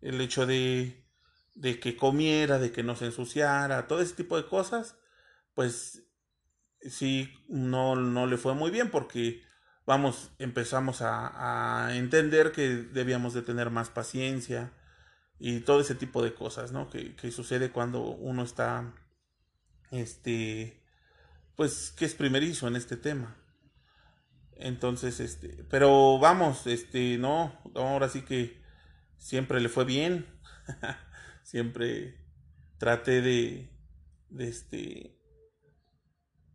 el hecho de, de que comiera, de que no se ensuciara, todo ese tipo de cosas, pues sí, no, no le fue muy bien porque, vamos, empezamos a, a entender que debíamos de tener más paciencia y todo ese tipo de cosas, ¿no? Que, que sucede cuando uno está, este, pues, que es primerizo en este tema. Entonces, este, pero vamos, este, no, ahora sí que siempre le fue bien. siempre traté de, de este,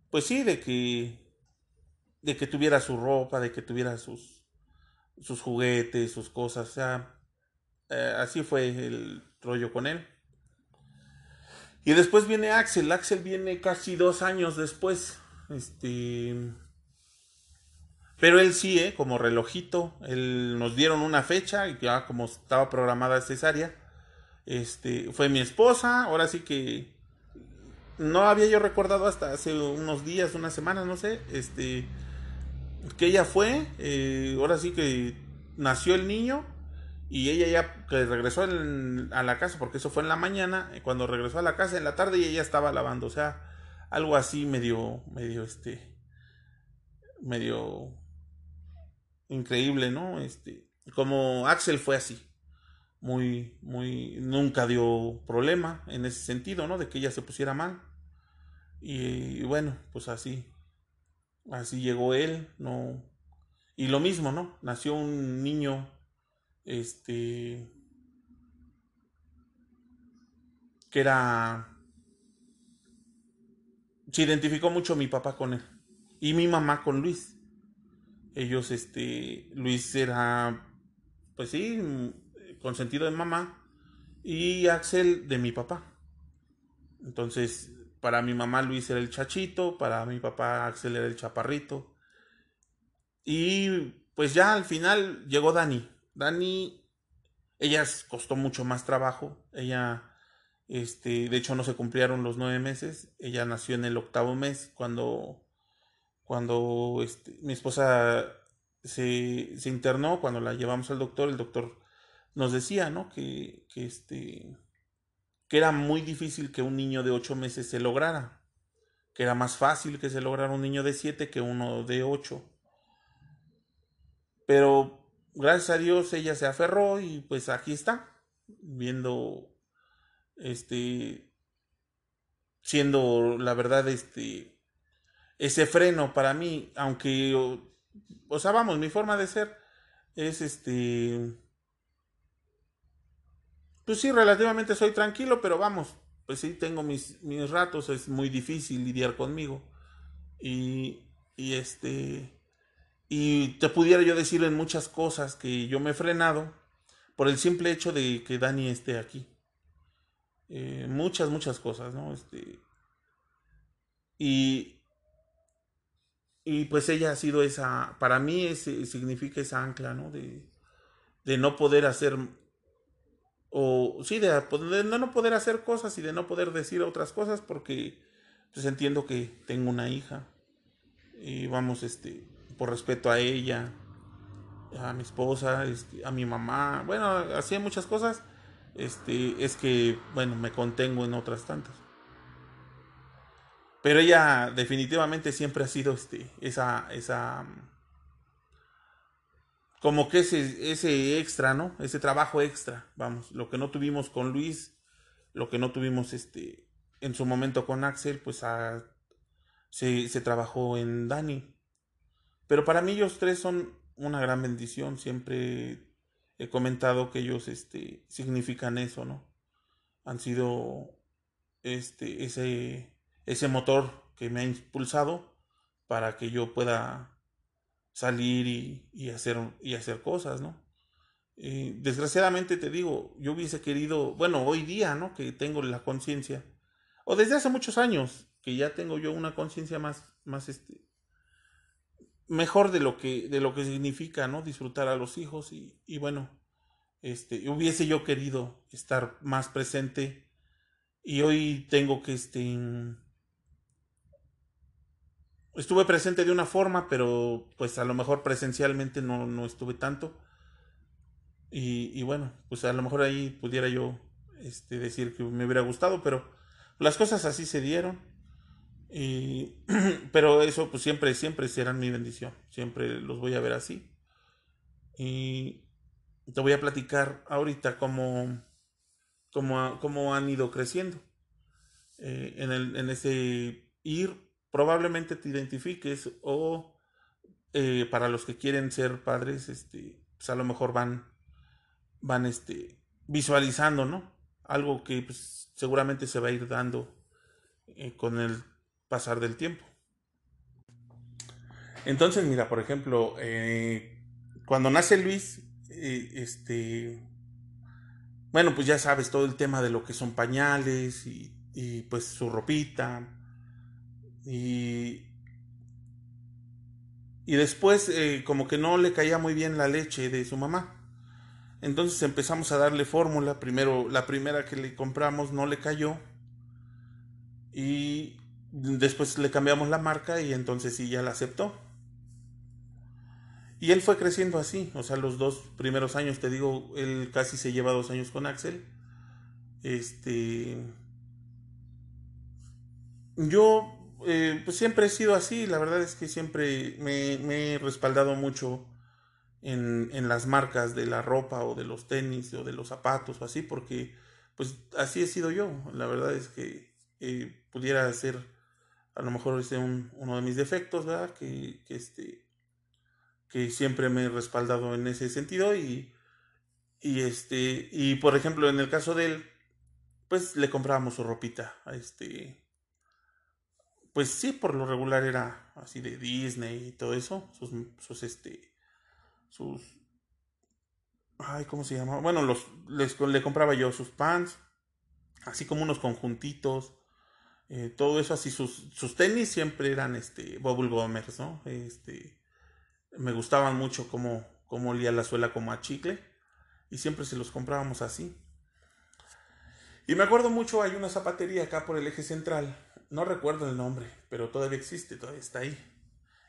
pues sí, de que, de que tuviera su ropa, de que tuviera sus, sus juguetes, sus cosas, o sea, eh, así fue el rollo con él. Y después viene Axel, Axel viene casi dos años después, este, pero él sí, ¿eh? como relojito, él nos dieron una fecha y ya como estaba programada cesárea, este, fue mi esposa, ahora sí que no había yo recordado hasta hace unos días, unas semanas, no sé, este, que ella fue, eh, ahora sí que nació el niño Y ella ya regresó a la casa, porque eso fue en la mañana, cuando regresó a la casa en la tarde y ella estaba lavando, o sea, algo así medio, medio, este, medio increíble, ¿no? Este, como Axel fue así, muy, muy, nunca dio problema en ese sentido, ¿no? De que ella se pusiera mal. Y, bueno, pues así, así llegó él, no. Y lo mismo, ¿no? Nació un niño, este, que era, se identificó mucho mi papá con él y mi mamá con Luis. Ellos, este, Luis era, pues sí, consentido de mamá y Axel de mi papá. Entonces, para mi mamá Luis era el chachito, para mi papá Axel era el chaparrito. Y pues ya al final llegó Dani. Dani, ella costó mucho más trabajo. Ella, este, de hecho no se cumplieron los nueve meses. Ella nació en el octavo mes cuando, cuando este, mi esposa se, se internó, cuando la llevamos al doctor, el doctor nos decía, ¿no? Que, que, este, que era muy difícil que un niño de ocho meses se lograra, que era más fácil que se lograra un niño de siete que uno de ocho. Pero gracias a Dios ella se aferró y pues aquí está, viendo, este, siendo la verdad, este, ese freno para mí, aunque, o sea, vamos, mi forma de ser es este pues sí, relativamente soy tranquilo, pero vamos, pues sí, tengo mis, mis ratos, es muy difícil lidiar conmigo. Y, y este, y te pudiera yo decir en muchas cosas que yo me he frenado por el simple hecho de que Dani esté aquí. Eh, muchas, muchas cosas, ¿no? Este, y, y pues ella ha sido esa, para mí ese, significa esa ancla, ¿no? De, de no poder hacer o sí, de, no poder hacer cosas y de no poder decir otras cosas porque pues entiendo que tengo una hija y vamos, este, por respeto a ella, a mi esposa, este, a mi mamá, bueno, así muchas cosas, este, es que, bueno, me contengo en otras tantas. Pero ella definitivamente siempre ha sido este, esa, esa, como que ese, ese extra, ¿no? Ese trabajo extra, vamos, lo que no tuvimos con Luis, lo que no tuvimos este, en su momento con Axel, pues se, se trabajó en Dani. Pero para mí ellos tres son una gran bendición, siempre he comentado que ellos este, significan eso, ¿no? Han sido este, ese, ese motor que me ha impulsado para que yo pueda salir y, hacer, y hacer cosas, ¿no? Eh, desgraciadamente te digo, yo hubiese querido, bueno, hoy día, ¿no? Que tengo la conciencia, o desde hace muchos años, que ya tengo yo una conciencia más, más, este, mejor de lo que, de lo que significa, ¿no? Disfrutar a los hijos y, y bueno, este, hubiese yo querido estar más presente y hoy tengo que, este, estuve presente de una forma, pero pues a lo mejor presencialmente no, no estuve tanto. Y, bueno, pues a lo mejor ahí pudiera yo este, decir que me hubiera gustado, pero las cosas así se dieron. Y, pero eso pues siempre, siempre serán mi bendición. Siempre los voy a ver así. Y te voy a platicar ahorita cómo, cómo, cómo han ido creciendo. Eh, en, el, en ese ir probablemente te identifiques o eh, para los que quieren ser padres, este, pues a lo mejor van, van este, visualizando, ¿no? Algo que pues, seguramente se va a ir dando eh, con el pasar del tiempo. Entonces, mira, por ejemplo, eh, cuando nace Luis, este, bueno, pues ya sabes todo el tema de lo que son pañales y, y pues su ropita, y, y después eh, como que no le caía muy bien la leche de su mamá. Entonces empezamos a darle fórmula. Primero, la primera que le compramos no le cayó. Y después le cambiamos la marca y entonces sí ya la aceptó. Y él fue creciendo así, o sea, los dos primeros años, te digo, él casi se lleva dos años con Axel. Este. Yo, eh, pues siempre he sido así, la verdad es que siempre me, he respaldado mucho en, en, las marcas de la ropa o de los tenis o de los zapatos o así, porque pues así he sido yo. La verdad es que eh, pudiera ser a lo mejor este un, uno de mis defectos, ¿verdad? Que, que, este, que siempre me he respaldado en ese sentido y, y este, y por ejemplo en el caso de él, pues le comprábamos su ropita, este, pues sí, por lo regular era así de Disney y todo eso, sus, sus este, sus, ay, ¿cómo se llama? Bueno, los, les, le compraba yo sus pants, así como unos conjuntitos, eh, todo eso así, sus, sus tenis siempre eran, este, bubble gummers, ¿no? Este, me gustaban mucho cómo, cómo olía la suela como a chicle, y siempre se los comprábamos así. Y me acuerdo mucho, hay una zapatería acá por el eje central, no recuerdo el nombre, pero todavía existe, todavía está ahí.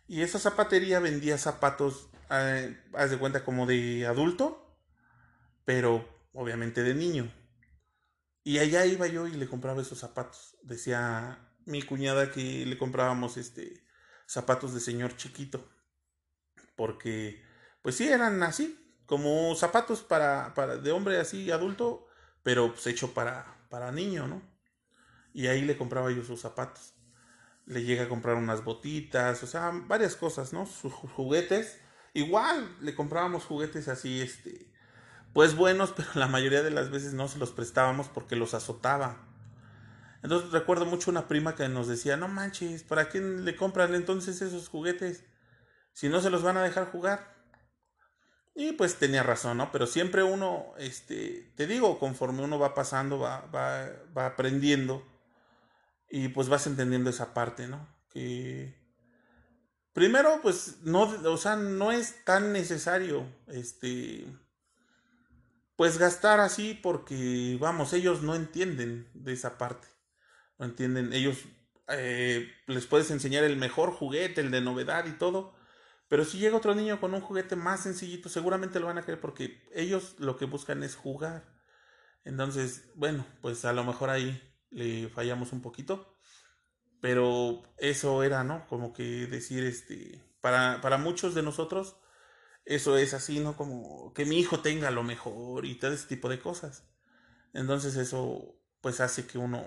Y esa zapatería vendía zapatos, eh, haz de cuenta, como de adulto, pero obviamente de niño. Y allá iba yo y le compraba esos zapatos. Decía mi cuñada que le comprábamos este zapatos de señor chiquito. Porque, pues sí, eran así, como zapatos para, para de hombre así adulto, pero pues hecho para, para niño, ¿no? Y ahí le compraba yo sus zapatos. Le llega a comprar unas botitas, o sea, varias cosas, ¿no? Sus juguetes. Igual le comprábamos juguetes así, este, pues buenos, pero la mayoría de las veces no se los prestábamos porque los azotaba. Entonces recuerdo mucho una prima que nos decía, no manches, ¿para quién le compran entonces esos juguetes? Si no se los van a dejar jugar. Y pues tenía razón, ¿no? Pero siempre uno, este, te digo, conforme uno va pasando, va, va, va aprendiendo y pues vas entendiendo esa parte, ¿no? Que primero, pues no, o sea, no es tan necesario, este, pues gastar así porque, vamos, ellos no entienden de esa parte, no entienden, ellos eh, les puedes enseñar el mejor juguete, el de novedad y todo, pero si llega otro niño con un juguete más sencillito, seguramente lo van a querer porque ellos lo que buscan es jugar. Entonces, bueno, pues a lo mejor ahí le fallamos un poquito. Pero eso era, ¿no? Como que decir, este, para, para muchos de nosotros, eso es así, ¿no? Como que mi hijo tenga lo mejor y todo ese tipo de cosas. Entonces eso, pues hace que uno,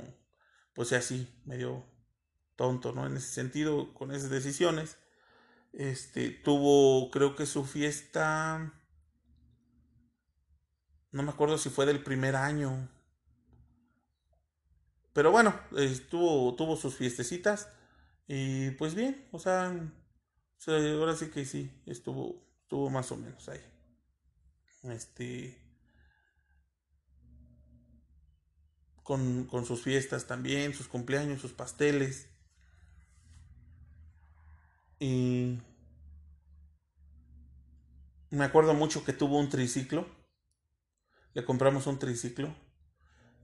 pues sea así, medio tonto, ¿no? En ese sentido, con esas decisiones. Este, tuvo, creo que su fiesta, no me acuerdo si fue del primer año, pero bueno, estuvo, tuvo sus fiestecitas y pues bien, o sea, ahora sí que sí, estuvo, estuvo más o menos ahí. Este, con, con sus fiestas también, sus cumpleaños, sus pasteles. Y me acuerdo mucho que tuvo un triciclo. Le compramos un triciclo.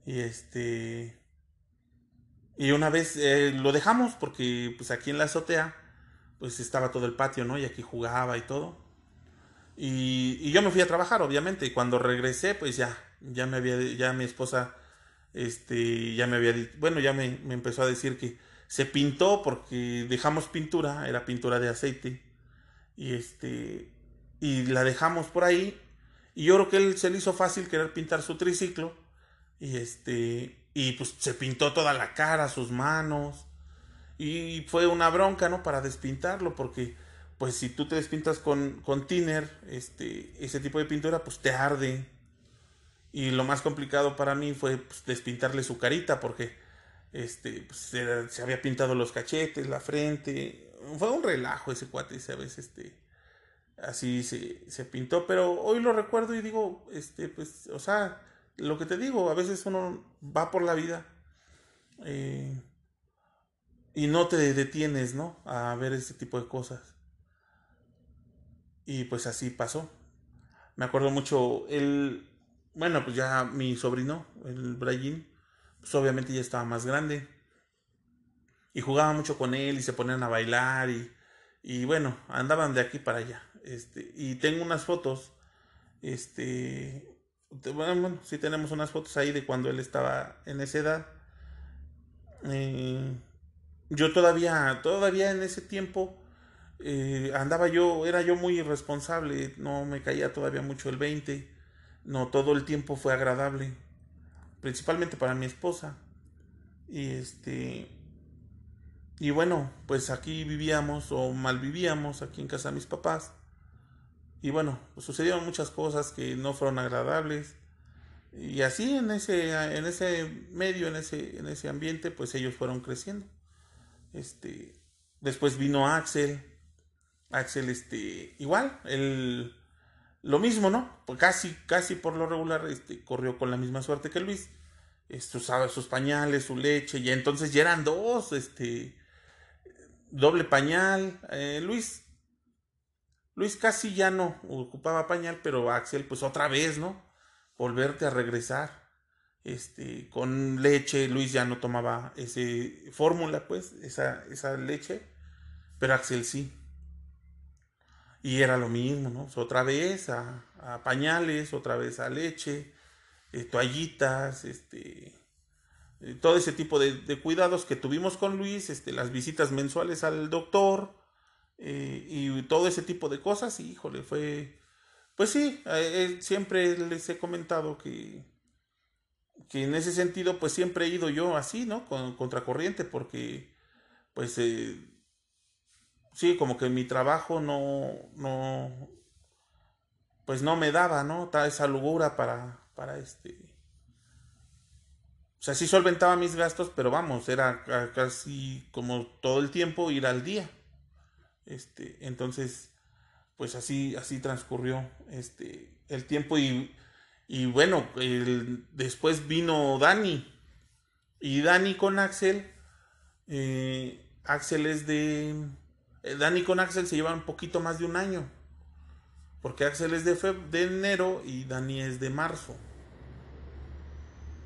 Y este. Y una vez eh, lo dejamos porque pues aquí en la azotea pues estaba todo el patio, ¿no? Y aquí jugaba y todo. Y, y yo me fui a trabajar, obviamente. Y cuando regresé, pues ya, ya me había, ya mi esposa, este, ya me había, bueno, ya me, me empezó a decir que se pintó porque dejamos pintura, era pintura de aceite, y este, y la dejamos por ahí, y yo creo que él se le hizo fácil querer pintar su triciclo, y este, y pues se pintó toda la cara, sus manos, y fue una bronca, ¿no? Para despintarlo, porque pues si tú te despintas con, con este, ese tipo de pintura, pues te arde. Y lo más complicado para mí fue pues, despintarle su carita, porque este, pues, se, había pintado los cachetes, la frente. Fue un relajo ese cuate, ¿sabes? Este, así se, se pintó, pero hoy lo recuerdo y digo, este, pues, o sea, lo que te digo, a veces uno va por la vida eh, y no te detienes, ¿no? A ver ese tipo de cosas. Y pues así pasó. Me acuerdo mucho, el, bueno, pues ya mi sobrino, el Brian, pues obviamente ya estaba más grande. Y jugaba mucho con él y se ponían a bailar y, y bueno, andaban de aquí para allá. este, y tengo unas fotos, este, bueno, sí tenemos unas fotos ahí de cuando él estaba en esa edad. Eh, yo todavía, todavía en ese tiempo, eh, andaba yo, era yo muy irresponsable, no me caía todavía mucho el 20, no todo el tiempo fue agradable, principalmente para mi esposa. Y este, y bueno, pues aquí vivíamos o mal vivíamos, aquí en casa de mis papás. Y bueno, pues sucedieron muchas cosas que no fueron agradables. Y así en ese, en ese medio, en ese, en ese ambiente, pues ellos fueron creciendo. Este, después vino Axel. Axel, este, igual, él, lo mismo, ¿no? Pues casi, casi por lo regular, este, corrió con la misma suerte que Luis. Este, usaba sus pañales, su leche, y entonces ya eran dos, este, doble pañal. Eh, Luis, Luis casi ya no ocupaba pañal, pero Axel, pues otra vez, ¿no? Volverte a regresar. Este, con leche, Luis ya no tomaba ese fórmula, pues, esa, esa leche, pero Axel sí. Y era lo mismo, ¿no? Otra vez a, pañales, otra vez a leche, eh, toallitas, este, eh, todo ese tipo de, cuidados que tuvimos con Luis, este, las visitas mensuales al doctor eh, y todo ese tipo de cosas, y híjole, fue, pues sí, siempre les he comentado que, que en ese sentido, pues siempre he ido yo así, ¿no? Con contracorriente, porque, pues, eh, sí, como que mi trabajo no, no, pues no me daba, ¿no? Esa lugura para, para este, o sea, sí solventaba mis gastos, pero vamos, era casi como todo el tiempo ir al día. Este, entonces, pues así, así transcurrió este, el tiempo y, y bueno, después vino Dani. Y Dani con Axel, eh, Axel es de... Eh, Dani con Axel se llevan un poquito más de un año. Porque Axel es de, de enero y Dani es de marzo.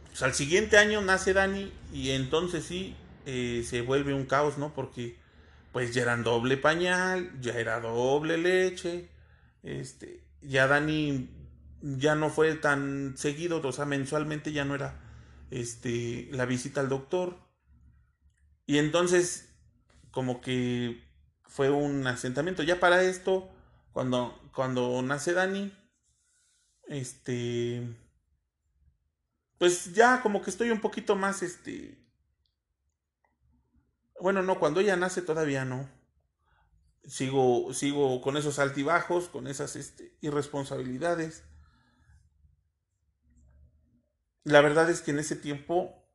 Pues al siguiente año nace Dani y entonces sí eh, se vuelve un caos, ¿no? Porque pues ya eran doble pañal, ya era doble leche, este, ya Dani ya no fue tan seguido, o sea, mensualmente ya no era este, la visita al doctor. Y entonces, como que fue un asentamiento. Ya para esto, cuando, cuando nace Dani, este, pues ya como que estoy un poquito más, este... Bueno, no, cuando ella nace todavía no. Sigo, sigo con esos altibajos, con esas este, irresponsabilidades. La verdad es que en ese tiempo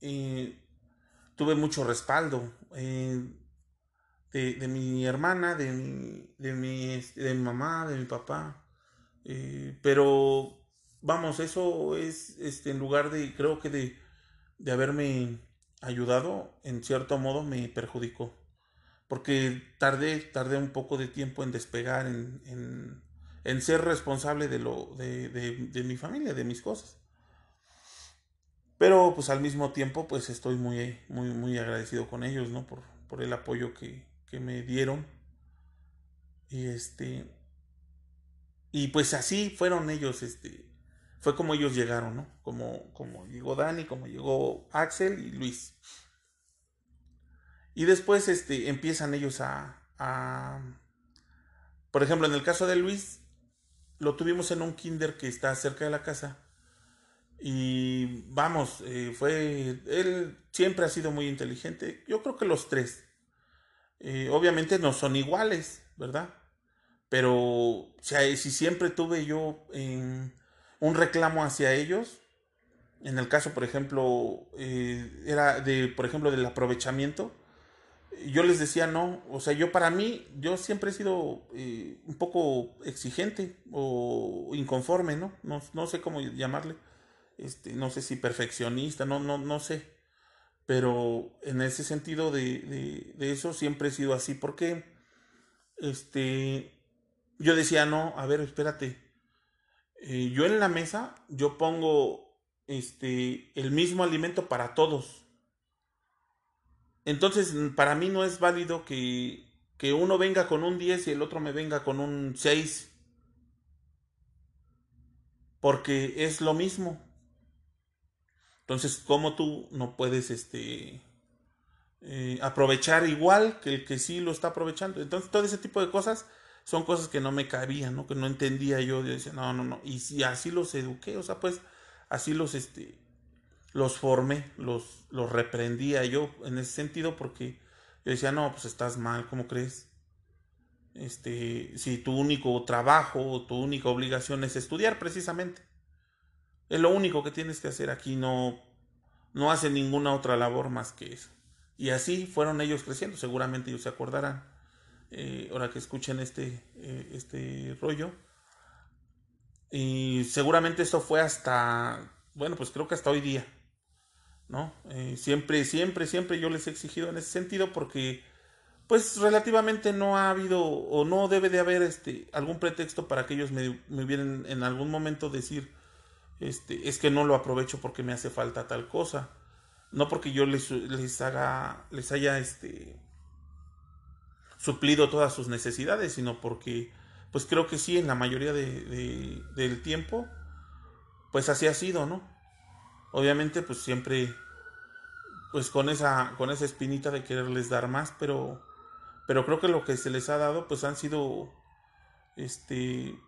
eh, tuve mucho respaldo eh, de, mi hermana, de mi, de mi, este, de mi mamá, de mi papá. Eh, pero vamos, eso es, este, en lugar de, creo que de, de haberme ayudado, en cierto modo me perjudicó. Porque tardé, tardé un poco de tiempo en despegar, en, en, ser responsable de, lo, de, de, de, mi familia, de mis cosas. Pero pues al mismo tiempo pues estoy muy, muy, muy agradecido con ellos, ¿no? Por, por el apoyo que, que me dieron. Y este... Y pues así fueron ellos, este, fue como ellos llegaron, ¿no? Como, como llegó Dani, como llegó Axel y Luis. Y después este, empiezan ellos a, a, Por ejemplo, en el caso de Luis, lo tuvimos en un kinder que está cerca de la casa. Y vamos, eh, fue... Él siempre ha sido muy inteligente. Yo creo que los tres. Eh, obviamente no son iguales, ¿verdad? Pero o sea, si siempre tuve yo un reclamo hacia ellos. En el caso, por ejemplo, eh, era de, por ejemplo, del aprovechamiento. Yo les decía no, o sea, yo para mí, yo siempre he sido eh, un poco exigente o inconforme, ¿no? ¿no? sé cómo llamarle, este, no sé si perfeccionista, no, no, no sé, pero en ese sentido de, de eso siempre he sido así, porque este, yo decía no, a ver, espérate, eh, yo en la mesa, yo pongo este, el mismo alimento para todos. Entonces, para mí no es válido que, que uno venga con un 10 y el otro me venga con un 6. Porque es lo mismo. Entonces, ¿cómo tú no puedes este, eh, aprovechar igual que el que sí lo está aprovechando? Entonces, todo ese tipo de cosas son cosas que no me cabían, ¿no? Que no entendía yo. Yo decía, no, no, no. Y si así los eduqué, o sea, pues así los, este, los formé, los, los reprendía yo en ese sentido porque yo decía, no, pues estás mal, ¿cómo crees? Este, si tu único trabajo o tu única obligación es estudiar precisamente. Es lo único que tienes que hacer aquí, no, no hace ninguna otra labor más que eso. Y así fueron ellos creciendo, seguramente ellos se acordarán, eh, ahora que escuchen este, eh, este rollo. Y seguramente eso fue hasta, bueno, pues creo que hasta hoy día. ¿no? Eh, siempre, siempre, siempre yo les he exigido en ese sentido porque pues relativamente no ha habido o no debe de haber este algún pretexto para que ellos me, me en algún momento decir este es que no lo aprovecho porque me hace falta tal cosa no porque yo les, les haga les haya este suplido todas sus necesidades sino porque pues creo que sí en la mayoría de, del tiempo pues así ha sido no obviamente pues siempre pues con esa con esa espinita de quererles dar más pero pero creo que lo que se les ha dado pues han sido este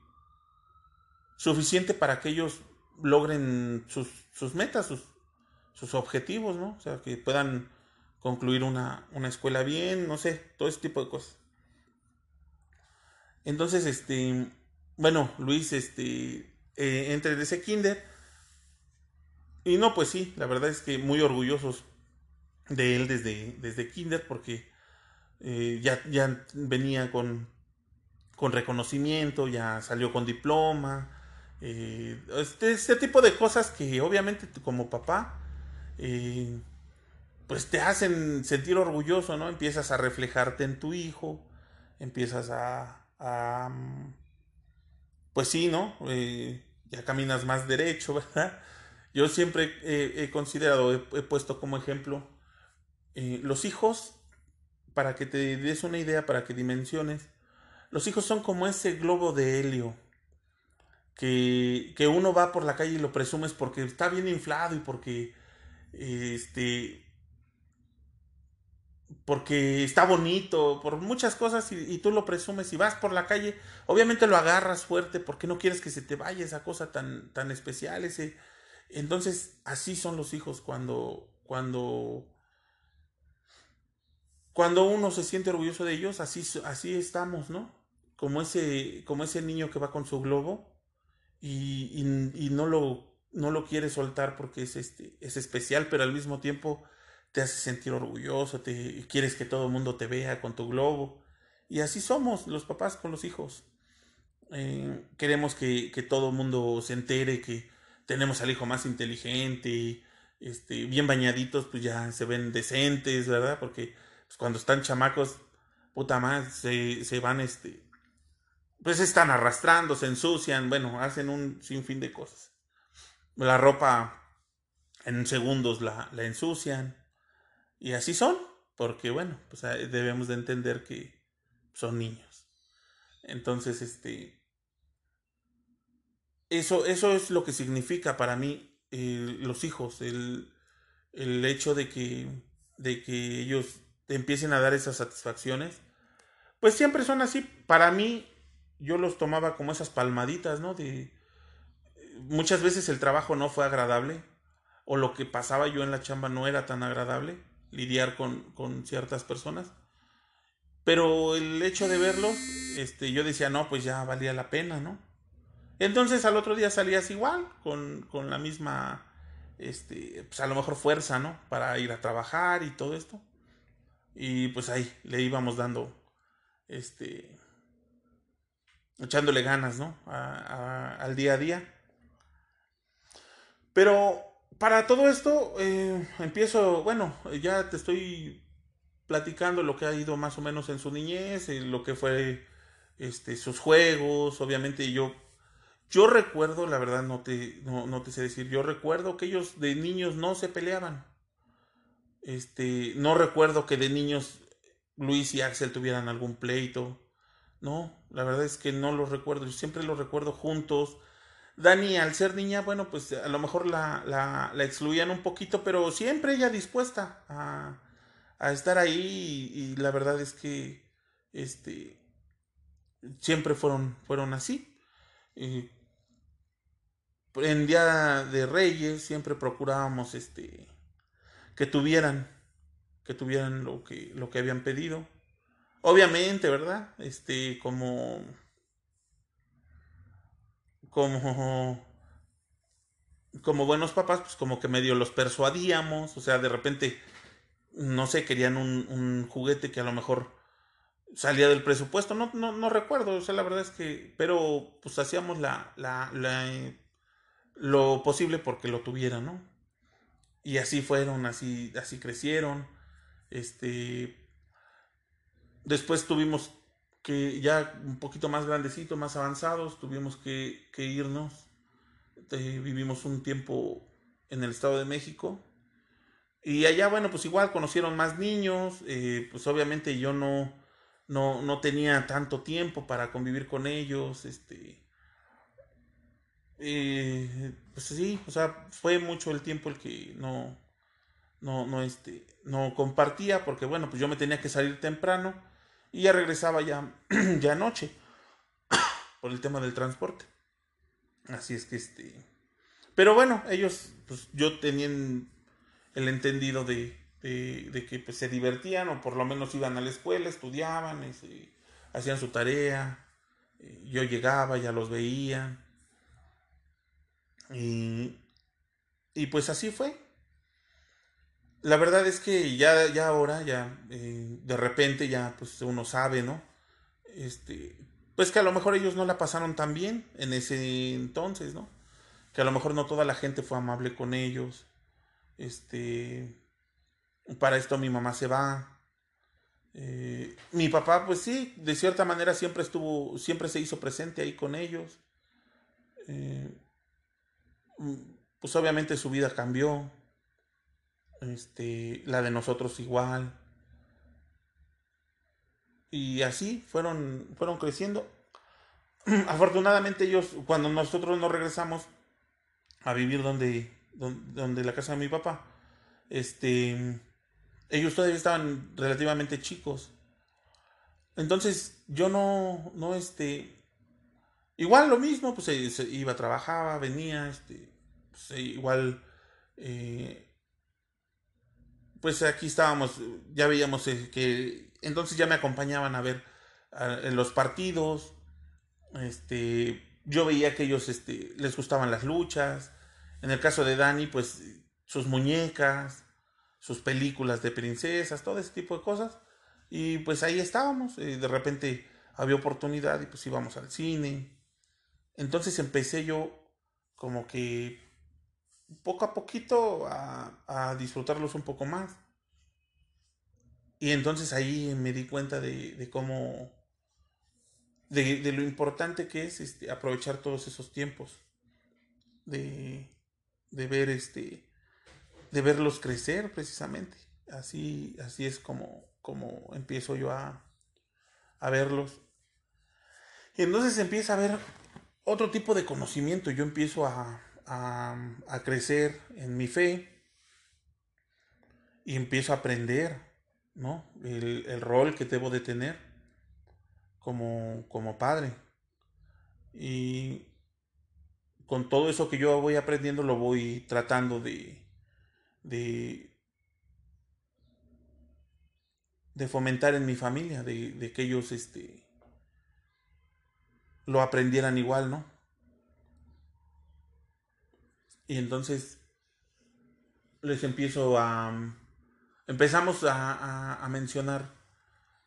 suficiente para que ellos logren sus, sus metas sus, sus objetivos no o sea que puedan concluir una, una escuela bien no sé todo ese tipo de cosas. Entonces este bueno Luis este eh, entre de ese kinder. Y no pues sí la verdad es que muy orgullosos de él desde, desde Kinder porque eh, ya, ya venía con, con reconocimiento, ya salió con diploma, eh, este, este, tipo de cosas que obviamente como papá eh, pues te hacen sentir orgulloso, ¿no? Empiezas a reflejarte en tu hijo, empiezas a, a pues sí, ¿no? ya caminas más derecho, ¿verdad? Yo siempre he considerado, he puesto como ejemplo eh, los hijos, para que te des una idea, para que dimensiones, los hijos son como ese globo de helio que, que uno va por la calle y lo presumes porque está bien inflado y porque este porque está bonito, por muchas cosas y, tú lo presumes y vas por la calle, obviamente lo agarras fuerte porque no quieres que se te vaya esa cosa tan, tan especial, ese... Entonces, así son los hijos cuando, cuando cuando uno se siente orgulloso de ellos, así, así estamos, ¿no? Como ese, como ese niño que va con su globo y, y, no, lo, no lo quiere soltar porque es, este, es especial, pero al mismo tiempo te hace sentir orgulloso, quieres que todo el mundo te vea con tu globo. Y así somos los papás con los hijos. Eh, queremos que, que, todo el mundo se entere que tenemos al hijo más inteligente, este, bien bañaditos, pues ya se ven decentes, ¿verdad? Porque pues, cuando están chamacos, puta más, se, se van, este, pues están arrastrando, se ensucian, bueno, hacen un sinfín de cosas. La ropa en segundos la, la ensucian. Y así son, porque bueno, pues debemos de entender que son niños. Entonces, este, eso, eso es lo que significa para mí eh, los hijos, el, el hecho de que, de que ellos te empiecen a dar esas satisfacciones, pues siempre son así. Para mí, yo los tomaba como esas palmaditas, ¿no? De muchas veces el trabajo no fue agradable o lo que pasaba yo en la chamba no era tan agradable lidiar con, con ciertas personas. Pero el hecho de verlos, este, yo decía, no, pues ya valía la pena, ¿no? Entonces al otro día salías igual, con, con la misma, este, pues a lo mejor fuerza, ¿no? Para ir a trabajar y todo esto. Y pues ahí le íbamos dando, este, echándole ganas, ¿no? al día a día. Pero para todo esto, eh, empiezo, bueno, ya te estoy platicando lo que ha ido más o menos en su niñez, lo que fue este, sus juegos, obviamente yo, yo recuerdo, la verdad no te, no, no te sé decir, yo recuerdo que ellos de niños no se peleaban. Este, no recuerdo que de niños Luis y Axel tuvieran algún pleito. No, la verdad es que no los recuerdo. Yo siempre los recuerdo juntos. Dani, al ser niña, bueno, pues a lo mejor la, la, excluían un poquito, pero siempre ella dispuesta a, a estar ahí y, la verdad es que este siempre fueron, fueron así. En Día de Reyes siempre procurábamos este que tuvieran que tuvieran lo que lo que habían pedido. Obviamente, ¿verdad? Este como como como buenos papás, pues como que medio los persuadíamos, o sea, de repente no sé, querían un, juguete que a lo mejor salía del presupuesto, no, no, no recuerdo, o sea, la verdad es que, pero pues hacíamos la, la, lo posible porque lo tuvieran, ¿no? Y así fueron, así, así crecieron. Este. Después tuvimos que, ya un poquito más grandecitos, más avanzados, tuvimos que, irnos. Vivimos un tiempo en el Estado de México. Y allá, bueno, pues igual conocieron más niños. Eh, pues obviamente yo no, no, no tenía tanto tiempo para convivir con ellos. Este eh, pues sí, o sea, fue mucho el tiempo el que no, no, no, este, no compartía, porque bueno, pues yo me tenía que salir temprano y ya regresaba ya, ya noche por el tema del transporte. Así es que este, pero bueno, ellos, pues yo tenían el entendido de, de, de que pues, se divertían o por lo menos iban a la escuela, estudiaban, este, hacían su tarea, eh, yo llegaba, ya los veía y, y pues así fue. La verdad es que ya, ya ahora, ya eh, de repente ya pues uno sabe, ¿no? Este, pues que a lo mejor ellos no la pasaron tan bien en ese entonces, ¿no? Que a lo mejor no toda la gente fue amable con ellos. Este, para esto mi mamá se va. Eh, mi papá, pues sí, de cierta manera siempre estuvo, siempre se hizo presente ahí con ellos. Eh, Mm, pues obviamente su vida cambió. Este, la de nosotros igual. Y así fueron, fueron creciendo. Afortunadamente ellos, cuando nosotros nos regresamos a vivir donde, donde, la casa de mi papá, este, ellos todavía estaban relativamente chicos. Entonces yo no, no, este, Igual lo mismo, pues se, iba, trabajaba, venía, este, pues, igual, eh, pues aquí estábamos, ya veíamos eh, que entonces ya me acompañaban a ver en los partidos, este, yo veía que ellos, este, les gustaban las luchas, en el caso de Dani, pues sus muñecas, sus películas de princesas, todo ese tipo de cosas, y pues ahí estábamos, y de repente había oportunidad y pues íbamos al cine, entonces empecé yo como que poco a poquito a, disfrutarlos un poco más. Y entonces ahí me di cuenta de, cómo, de, lo importante que es este, aprovechar todos esos tiempos, de, de ver este, de verlos crecer precisamente. Así, así es como, como empiezo yo a, a verlos. Y entonces empieza a ver otro tipo de conocimiento. Yo empiezo a, a, crecer en mi fe y empiezo a aprender, ¿no? El, el rol que debo de tener como, como padre. Y con todo eso que yo voy aprendiendo lo voy tratando de, de, de fomentar en mi familia, de, de que ellos este, lo aprendieran igual, ¿no? Y entonces les empiezo a... Empezamos a, mencionar,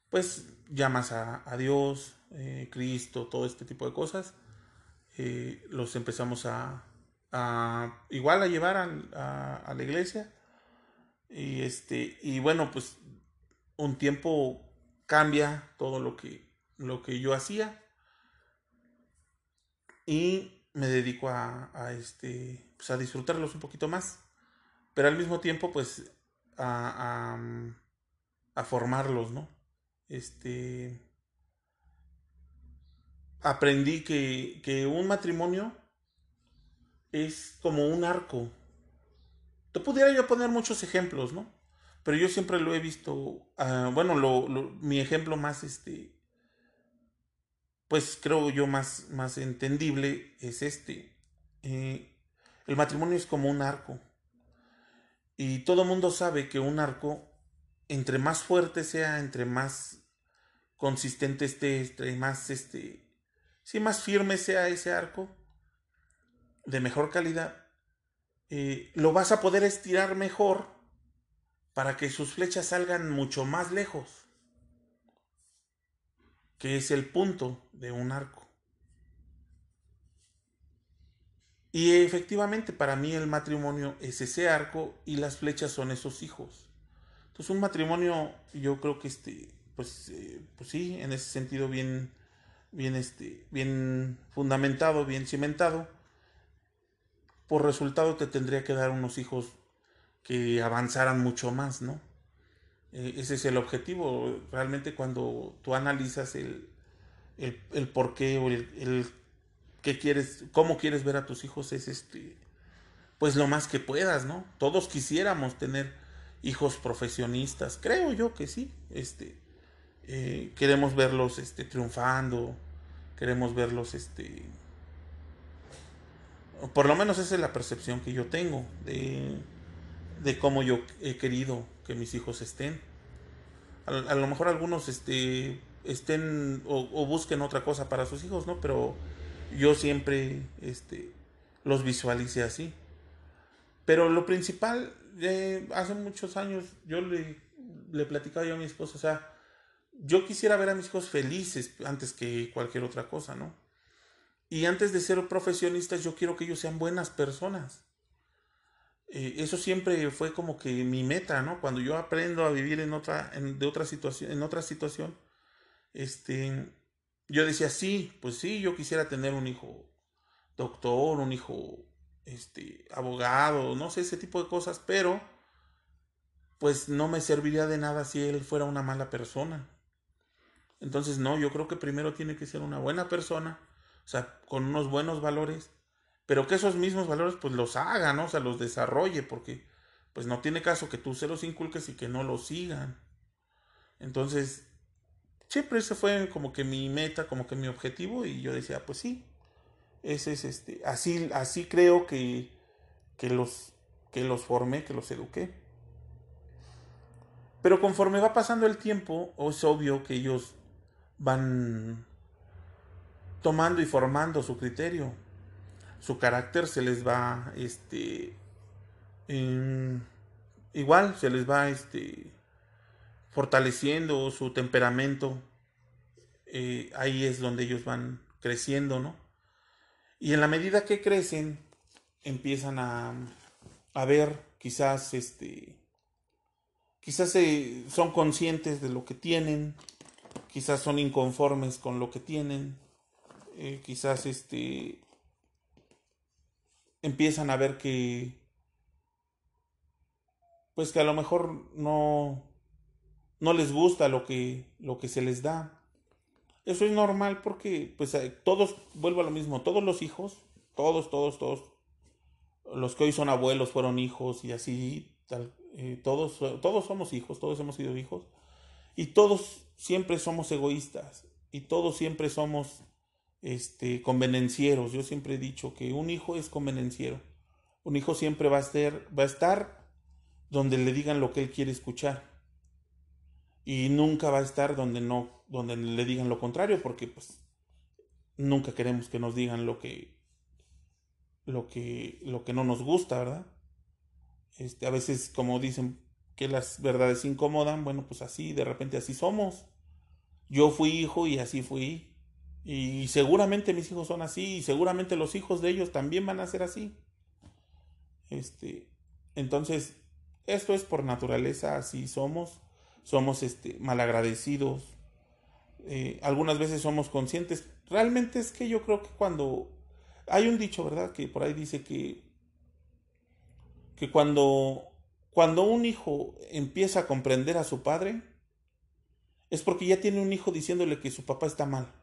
pues, llamas a, a Dios, eh, Cristo, todo este tipo de cosas. Eh, los empezamos a, a, igual a llevar a, a, la iglesia. Y este, y bueno, pues un tiempo cambia todo lo que, lo que yo hacía y me dedico a, este, pues a disfrutarlos un poquito más, pero al mismo tiempo pues a, a, a formarlos, ¿no? este, aprendí que, que un matrimonio es como un arco. Te pudiera yo poner muchos ejemplos, ¿no? Pero yo siempre lo he visto, ah, bueno, lo, mi ejemplo más, este, pues creo yo más, más entendible es este. Eh, el matrimonio es como un arco. Y todo mundo sabe que un arco, entre más fuerte sea, entre más consistente esté, entre más, este, si más firme sea ese arco, de mejor calidad, eh, lo vas a poder estirar mejor para que sus flechas salgan mucho más lejos, que es el punto de un arco. Y efectivamente para mí el matrimonio es ese arco y las flechas son esos hijos. Entonces un matrimonio yo creo que este, pues, eh, pues sí, en ese sentido bien, bien, este, bien fundamentado, bien cimentado, por resultado te tendría que dar unos hijos que avanzaran mucho más, ¿no? Eh, ese es el objetivo. Realmente cuando tú analizas el, el, por qué o el, qué quieres, cómo quieres ver a tus hijos, es este, pues lo más que puedas, ¿no? Todos quisiéramos tener hijos profesionistas, creo yo que sí, este, eh, queremos verlos este, triunfando, queremos verlos, este, por lo menos esa es la percepción que yo tengo de, de cómo yo he querido que mis hijos estén. A, lo mejor algunos este, estén o, busquen otra cosa para sus hijos, ¿no? Pero yo siempre este, los visualicé así. Pero lo principal, eh, hace muchos años yo le, platicaba a mi esposa, o sea, yo quisiera ver a mis hijos felices antes que cualquier otra cosa, ¿no? Y antes de ser profesionistas, yo quiero que ellos sean buenas personas. Eh, eso siempre fue como que mi meta, ¿no? Cuando yo aprendo a vivir en otra, en, de otra situación, en otra situación, este, yo decía, sí, pues sí, yo quisiera tener un hijo doctor, un hijo, este, abogado, no sé, ese tipo de cosas, pero, pues no me serviría de nada si él fuera una mala persona. Entonces, no, yo creo que primero tiene que ser una buena persona, o sea, con unos buenos valores, pero que esos mismos valores pues los haga, ¿no? O sea, los desarrolle, porque pues no tiene caso que tú se los inculques y que no los sigan. Entonces, siempre ese fue como que mi meta, como que mi objetivo, y yo decía, pues sí, ese es este, así, así creo que, que los, que los formé, que los eduqué. Pero conforme va pasando el tiempo, es obvio que ellos van tomando y formando su criterio. Su carácter se les va, este, igual se les va, este, fortaleciendo su temperamento. Eh, ahí es donde ellos van creciendo, ¿no? Y en la medida que crecen, empiezan a, a ver, quizás, este, quizás son conscientes de lo que tienen, quizás son inconformes con lo que tienen, eh, quizás este empiezan a ver que pues que a lo mejor no no les gusta lo que lo que se les da. Eso es normal porque pues eh, todos vuelvo a lo mismo todos los hijos todos todos todos los que hoy son abuelos fueron hijos y así eh, todos todos somos hijos todos hemos sido hijos y todos siempre somos egoístas y todos siempre somos este, convenencieros. Yo siempre he dicho que un hijo es convenenciero. Un hijo siempre va a, ser, va a estar donde le digan lo que él quiere escuchar. Y nunca va a estar donde no, donde le digan lo contrario, porque pues nunca queremos que nos digan lo que, lo que, lo que no nos gusta, ¿verdad? Este, a veces, como dicen que las verdades incomodan, bueno, pues así, de repente así somos. Yo fui hijo y así fui. Y seguramente mis hijos son así, y seguramente los hijos de ellos también van a ser así. Este, entonces, esto es por naturaleza, así somos, somos este, malagradecidos, eh, algunas veces somos conscientes. Realmente es que yo creo que cuando hay un dicho, ¿verdad? Que por ahí dice que, que cuando, cuando un hijo empieza a comprender a su padre, es porque ya tiene un hijo diciéndole que su papá está mal.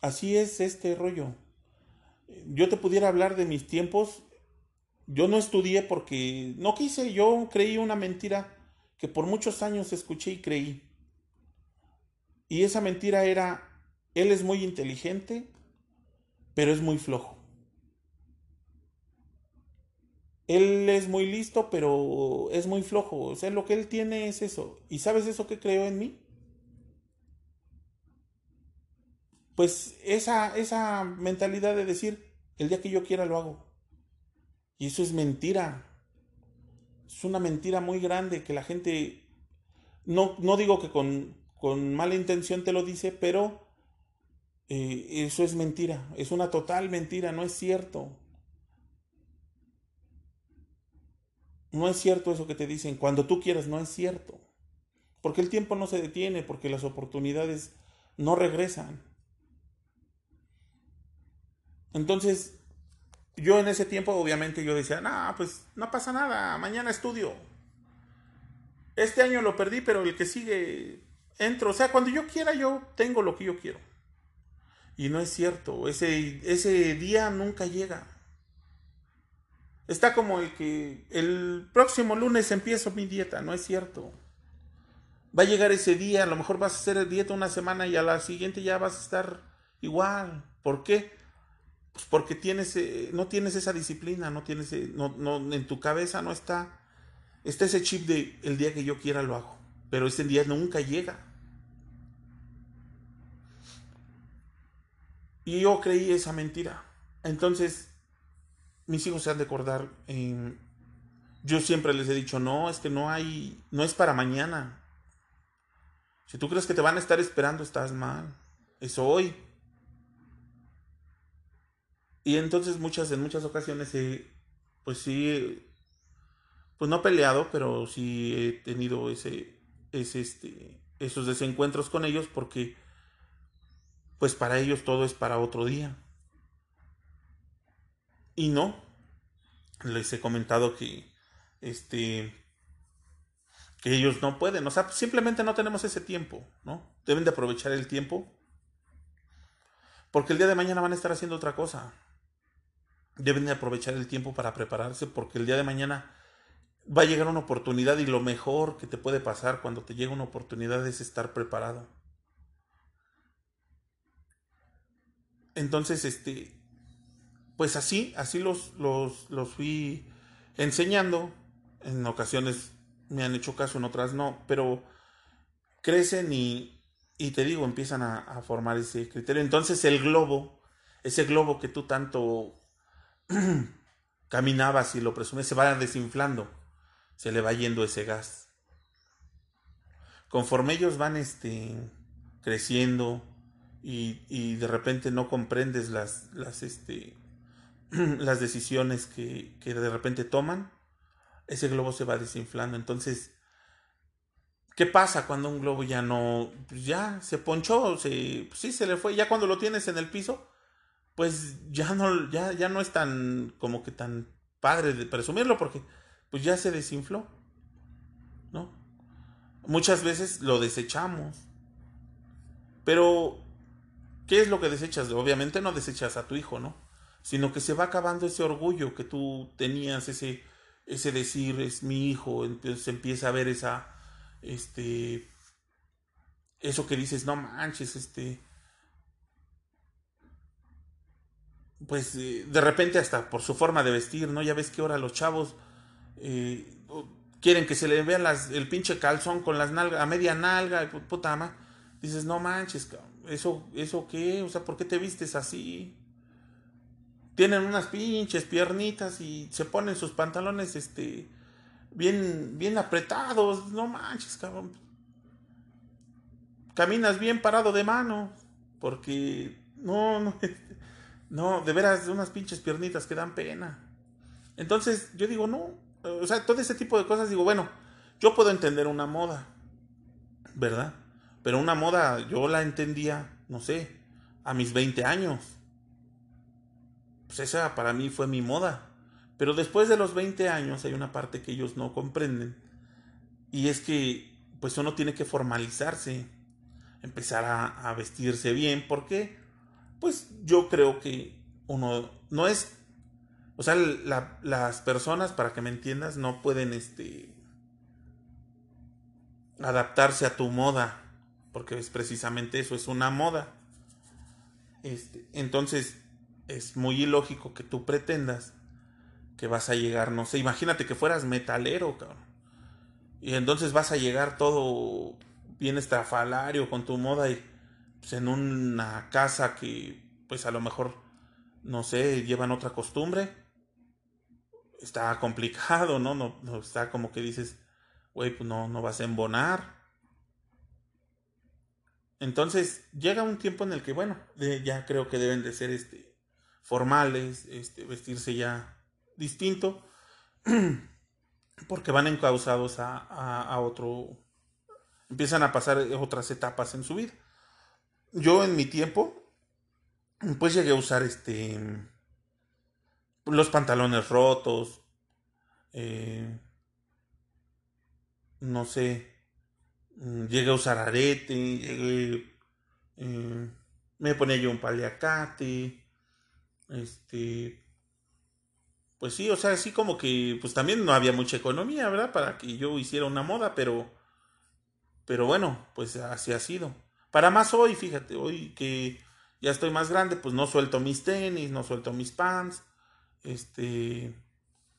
Así es este rollo. Yo te pudiera hablar de mis tiempos. Yo no estudié porque no quise, yo creí una mentira que por muchos años escuché y creí. Y esa mentira era, él es muy inteligente, pero es muy flojo. Él es muy listo, pero es muy flojo. O sea, lo que él tiene es eso. ¿Y sabes eso que creo en mí? Pues esa, esa mentalidad de decir, el día que yo quiera lo hago. Y eso es mentira. Es una mentira muy grande que la gente, no, no digo que con, con mala intención te lo dice, pero eh, eso es mentira. Es una total mentira, no es cierto. No es cierto eso que te dicen, cuando tú quieras, no es cierto. Porque el tiempo no se detiene, porque las oportunidades no regresan. Entonces, yo en ese tiempo obviamente yo decía, no, pues no pasa nada, mañana estudio. Este año lo perdí, pero el que sigue entro. O sea, cuando yo quiera, yo tengo lo que yo quiero. Y no es cierto, ese, ese día nunca llega. Está como el que el próximo lunes empiezo mi dieta, no es cierto. Va a llegar ese día, a lo mejor vas a hacer dieta una semana y a la siguiente ya vas a estar igual. ¿Por qué? Pues porque tienes, eh, no tienes esa disciplina, no tienes, eh, no, no, en tu cabeza no está, está ese chip de el día que yo quiera lo hago, pero ese día nunca llega. Y yo creí esa mentira. Entonces, mis hijos se han de acordar. yo siempre les he dicho, no, es que no hay, no es para mañana. Si tú crees que te van a estar esperando, estás mal. Es hoy. Y entonces muchas, en muchas ocasiones, pues sí, pues no he peleado, pero sí he tenido ese, ese, este, esos desencuentros con ellos porque, pues para ellos todo es para otro día. Y no, les he comentado que, este, que ellos no pueden, o sea, simplemente no tenemos ese tiempo, ¿no? Deben de aprovechar el tiempo, porque el día de mañana van a estar haciendo otra cosa. Deben de aprovechar el tiempo para prepararse, porque el día de mañana va a llegar una oportunidad y lo mejor que te puede pasar cuando te llega una oportunidad es estar preparado. Entonces, este, pues así, así los, los, los fui enseñando. En ocasiones me han hecho caso, en otras no, pero crecen y, y te digo, empiezan a, a, formar ese criterio. Entonces el globo, ese globo que tú tanto caminabas y lo presumes, se va desinflando, se le va yendo ese gas. Conforme ellos van este, creciendo y, y de repente no comprendes las, las, este, las decisiones que, que, de repente toman, ese globo se va desinflando. Entonces, ¿qué pasa cuando un globo ya no, pues ya se ponchó, se, pues sí se le fue, ya cuando lo tienes en el piso, pues ya no, ya, ya no es tan, como que tan padre de presumirlo, porque pues ya se desinfló, ¿no? Muchas veces lo desechamos, pero ¿qué es lo que desechas? Obviamente no desechas a tu hijo, ¿no? sino que se va acabando ese orgullo que tú tenías, ese, ese decir es mi hijo, entonces empieza a ver esa, este, eso que dices, no manches, este, pues eh, de repente hasta por su forma de vestir, ¿no? Ya ves que ahora los chavos eh, quieren que se le vea las, el pinche calzón con las nalgas, a media nalga, puta ama. Dices, no manches, eso, eso qué, o sea, ¿por qué te vistes así? tienen unas pinches piernitas y se ponen sus pantalones este bien bien apretados, no manches, cabrón. Caminas bien parado de mano porque no no no, de veras unas pinches piernitas que dan pena. Entonces, yo digo, no, o sea, todo ese tipo de cosas digo, bueno, yo puedo entender una moda, ¿verdad? Pero una moda yo la entendía, no sé, a mis 20 años pues esa para mí fue mi moda. Pero después de los 20 años hay una parte que ellos no comprenden. Y es que pues uno tiene que formalizarse, empezar a, vestirse bien, porque pues yo creo que uno no es, o sea, las personas, para que me entiendas, no pueden este, adaptarse a tu moda, porque es precisamente eso, es una moda. Este, entonces, es muy ilógico que tú pretendas que vas a llegar, no sé, imagínate que fueras metalero, cabrón. Y entonces vas a llegar todo bien estrafalario con tu moda y pues, en una casa que pues a lo mejor, no sé, llevan otra costumbre. Está complicado, ¿no? No, está como que dices, güey, pues no, no vas a embonar. Entonces llega un tiempo en el que, bueno, ya creo que deben de ser este, formales, este, vestirse ya distinto, porque van encausados a, a, otro, empiezan a pasar otras etapas en su vida. Yo en mi tiempo, pues llegué a usar este, los pantalones rotos, eh, no sé, llegué a usar arete, llegué, eh, me ponía yo un paliacate, este, pues sí, o sea, así como que, pues también no había mucha economía, ¿verdad? Para que yo hiciera una moda, pero, pero bueno, pues así ha sido. Para más hoy, fíjate, hoy que ya estoy más grande, pues no suelto mis tenis, no suelto mis pants, este,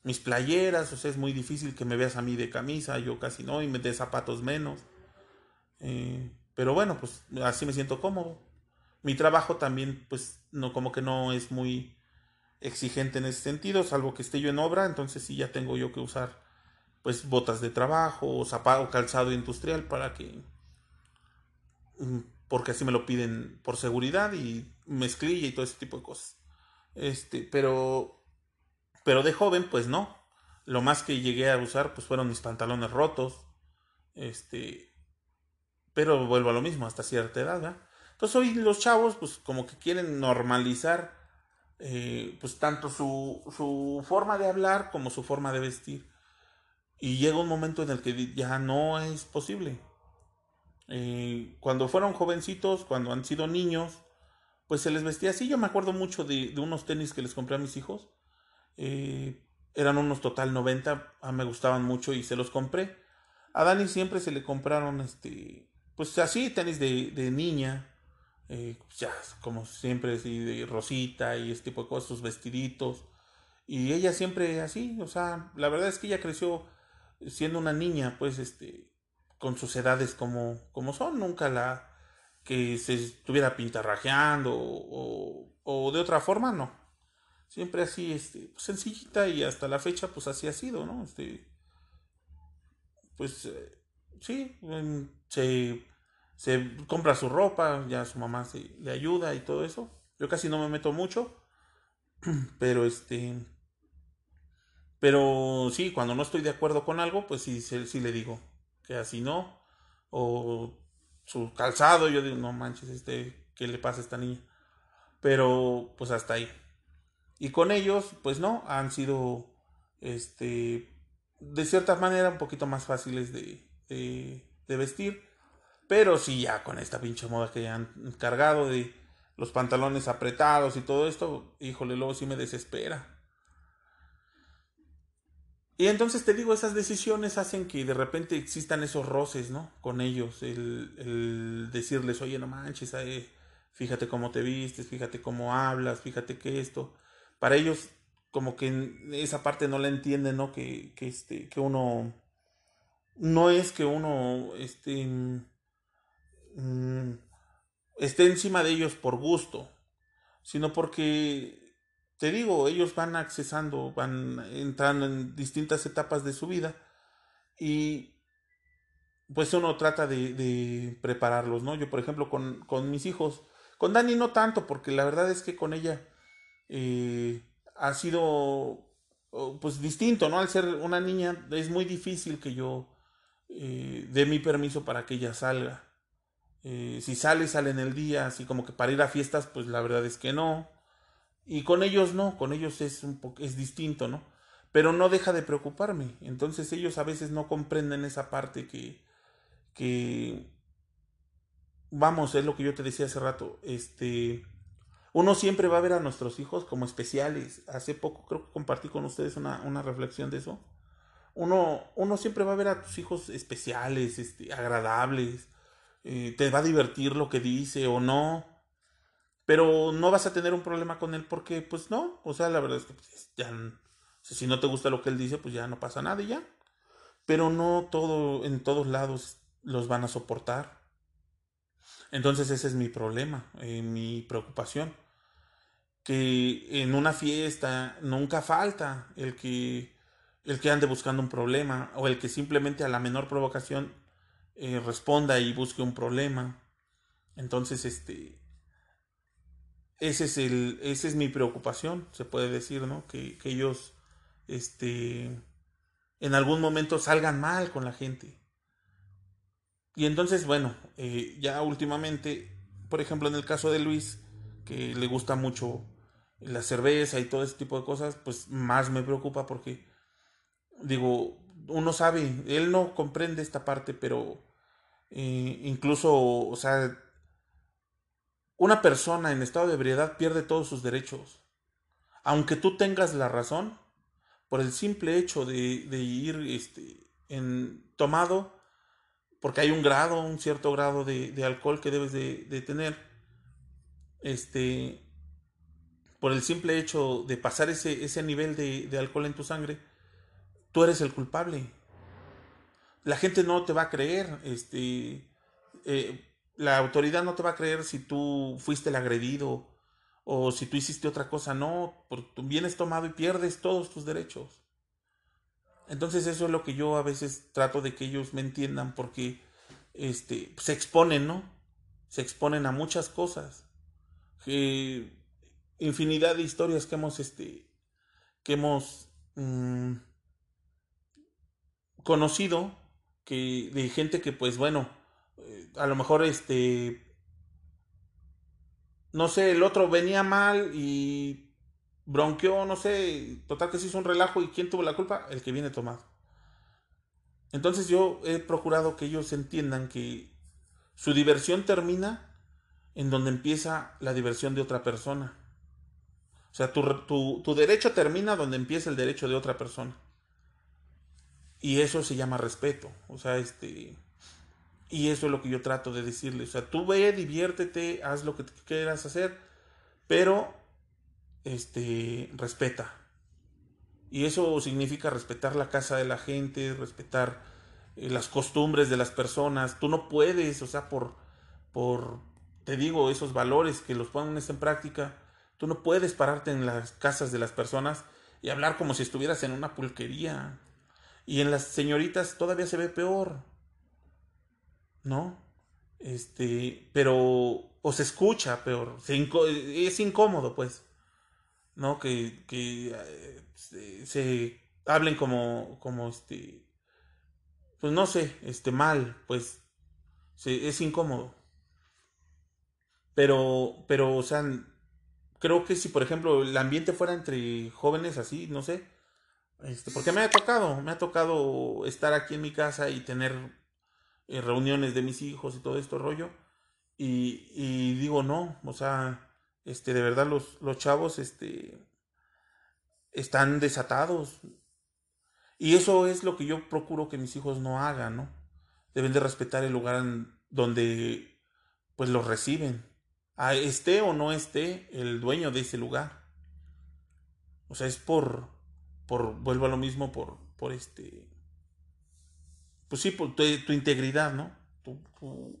mis playeras, o sea, es muy difícil que me veas a mí de camisa, yo casi no, y me de zapatos menos. Eh, pero bueno, pues así me siento cómodo. Mi trabajo también, pues, no, como que no es muy exigente en ese sentido, salvo que esté yo en obra, entonces sí ya tengo yo que usar pues botas de trabajo zapato calzado industrial para que porque así me lo piden por seguridad y mezclilla y todo ese tipo de cosas. Este, pero pero de joven pues no. Lo más que llegué a usar pues fueron mis pantalones rotos. Este, pero vuelvo a lo mismo hasta cierta edad, ¿verdad? Entonces hoy los chavos pues como que quieren normalizar eh, pues tanto su, su, forma de hablar como su forma de vestir. Y llega un momento en el que ya no es posible. Eh, cuando fueron jovencitos, cuando han sido niños, pues se les vestía así. Yo me acuerdo mucho de, unos tenis que les compré a mis hijos. Eh, eran unos total 90, a me gustaban mucho y se los compré. A Dani siempre se le compraron, este, pues así, tenis de, de niña, eh, ya, como siempre, así de rosita y este tipo de cosas, sus vestiditos. Y ella siempre así, o sea, la verdad es que ella creció siendo una niña, pues, este, con sus edades como, como son, nunca la que se estuviera pintarrajeando o, o de otra forma, no. Siempre así, este, sencillita y hasta la fecha, pues así ha sido, ¿no? Este, pues, eh, sí, se se compra su ropa, ya su mamá se, le ayuda y todo eso. Yo casi no me meto mucho, pero este, pero sí, cuando no estoy de acuerdo con algo, pues sí, sí, le digo así no, o su calzado, yo digo, no manches, este, ¿qué le pasa a esta niña? Pero pues hasta ahí. Y con ellos, pues no, han sido, este, de cierta manera un poquito más fáciles de, de, vestir pero sí, ya con esta pinche moda que han cargado de los pantalones apretados y todo esto, híjole, luego sí me desespera. Y entonces te digo, esas decisiones hacen que de repente existan esos roces, ¿no? Con ellos, el, decirles, oye, no manches, eh, fíjate cómo te vistes, fíjate cómo hablas, fíjate que esto. Para ellos, como que esa parte no la entienden, ¿no? Que, que, este, que uno, no es que uno, este, Mm, esté encima de ellos por gusto, sino porque, te digo, ellos van accesando, van entrando en distintas etapas de su vida y pues uno trata de, prepararlos, ¿no? Yo, por ejemplo, con, con, mis hijos, con Dani no tanto, porque la verdad es que con ella eh, ha sido oh, pues distinto, ¿no? Al ser una niña es muy difícil que yo eh, dé mi permiso para que ella salga. Eh, si sale, sale en el día, así como que para ir a fiestas, pues la verdad es que no. Y con ellos no, con ellos es un poco, es distinto, ¿no? Pero no deja de preocuparme. Entonces ellos a veces no comprenden esa parte que, que vamos, es lo que yo te decía hace rato, este, uno siempre va a ver a nuestros hijos como especiales. Hace poco creo que compartí con ustedes una, una reflexión de eso. Uno, uno siempre va a ver a tus hijos especiales, este, agradables, eh, te va a divertir lo que dice o no, pero no vas a tener un problema con él porque, pues no, o sea, la verdad es que pues, ya, si no te gusta lo que él dice, pues ya no pasa nada y ya. Pero no todo, en todos lados los van a soportar. Entonces ese es mi problema, eh, mi preocupación. Que en una fiesta nunca falta el que, el que ande buscando un problema o el que simplemente a la menor provocación eh, responda y busque un problema. Entonces, este, ese es el, esa es mi preocupación, se puede decir, ¿no? Que, que ellos, este, en algún momento salgan mal con la gente. Y entonces, bueno, eh, ya últimamente, por ejemplo, en el caso de Luis, que le gusta mucho la cerveza y todo ese tipo de cosas, pues más me preocupa porque, digo, uno sabe, él no comprende esta parte, pero eh, incluso, o sea, una persona en estado de ebriedad pierde todos sus derechos. Aunque tú tengas la razón, por el simple hecho de, ir este, en tomado, porque hay un grado, un cierto grado de, alcohol que debes de, tener, este, por el simple hecho de pasar ese, ese nivel de, alcohol en tu sangre, tú eres el culpable. La gente no te va a creer, este, eh, la autoridad no te va a creer si tú fuiste el agredido o si tú hiciste otra cosa, no, porque vienes tomado y pierdes todos tus derechos. Entonces eso es lo que yo a veces trato de que ellos me entiendan porque este, se exponen, ¿no? Se exponen a muchas cosas. infinidad de historias que hemos, este, que hemos mm, conocido, que, de gente que pues bueno, a lo mejor este, no sé, el otro venía mal y bronqueó, no sé, total que se hizo un relajo y ¿quién tuvo la culpa? El que viene tomado. Entonces yo he procurado que ellos entiendan que su diversión termina en donde empieza la diversión de otra persona. O sea, tu, tu, derecho termina donde empieza el derecho de otra persona. Y eso se llama respeto. O sea, este... Y eso es lo que yo trato de decirles. O sea, tú ve, diviértete, haz lo que quieras hacer, pero este, respeta. Y eso significa respetar la casa de la gente, respetar eh, las costumbres de las personas. Tú no puedes, o sea, por, por, te digo, esos valores que los pones en práctica, tú no puedes pararte en las casas de las personas y hablar como si estuvieras en una pulquería. Y en las señoritas todavía se ve peor. ¿No? Este, pero, o se escucha peor, es incómodo, pues. ¿no? Que, que eh, se, hablen como, como este, pues no sé, este mal, pues es incómodo. Pero, pero, o sea, creo que si, por ejemplo, el ambiente fuera entre jóvenes así, no sé, este, porque me ha tocado, me ha tocado estar aquí en mi casa y tener reuniones de mis hijos y todo esto rollo, y, y digo, no, o sea, este, de verdad los, los chavos, este, están desatados. Y eso es lo que yo procuro que mis hijos no hagan, ¿no? Deben de respetar el lugar donde, pues, los reciben. A esté o no esté el dueño de ese lugar. O sea, es por, por, vuelvo a lo mismo, por, por este, pues sí, por tu, integridad, ¿no?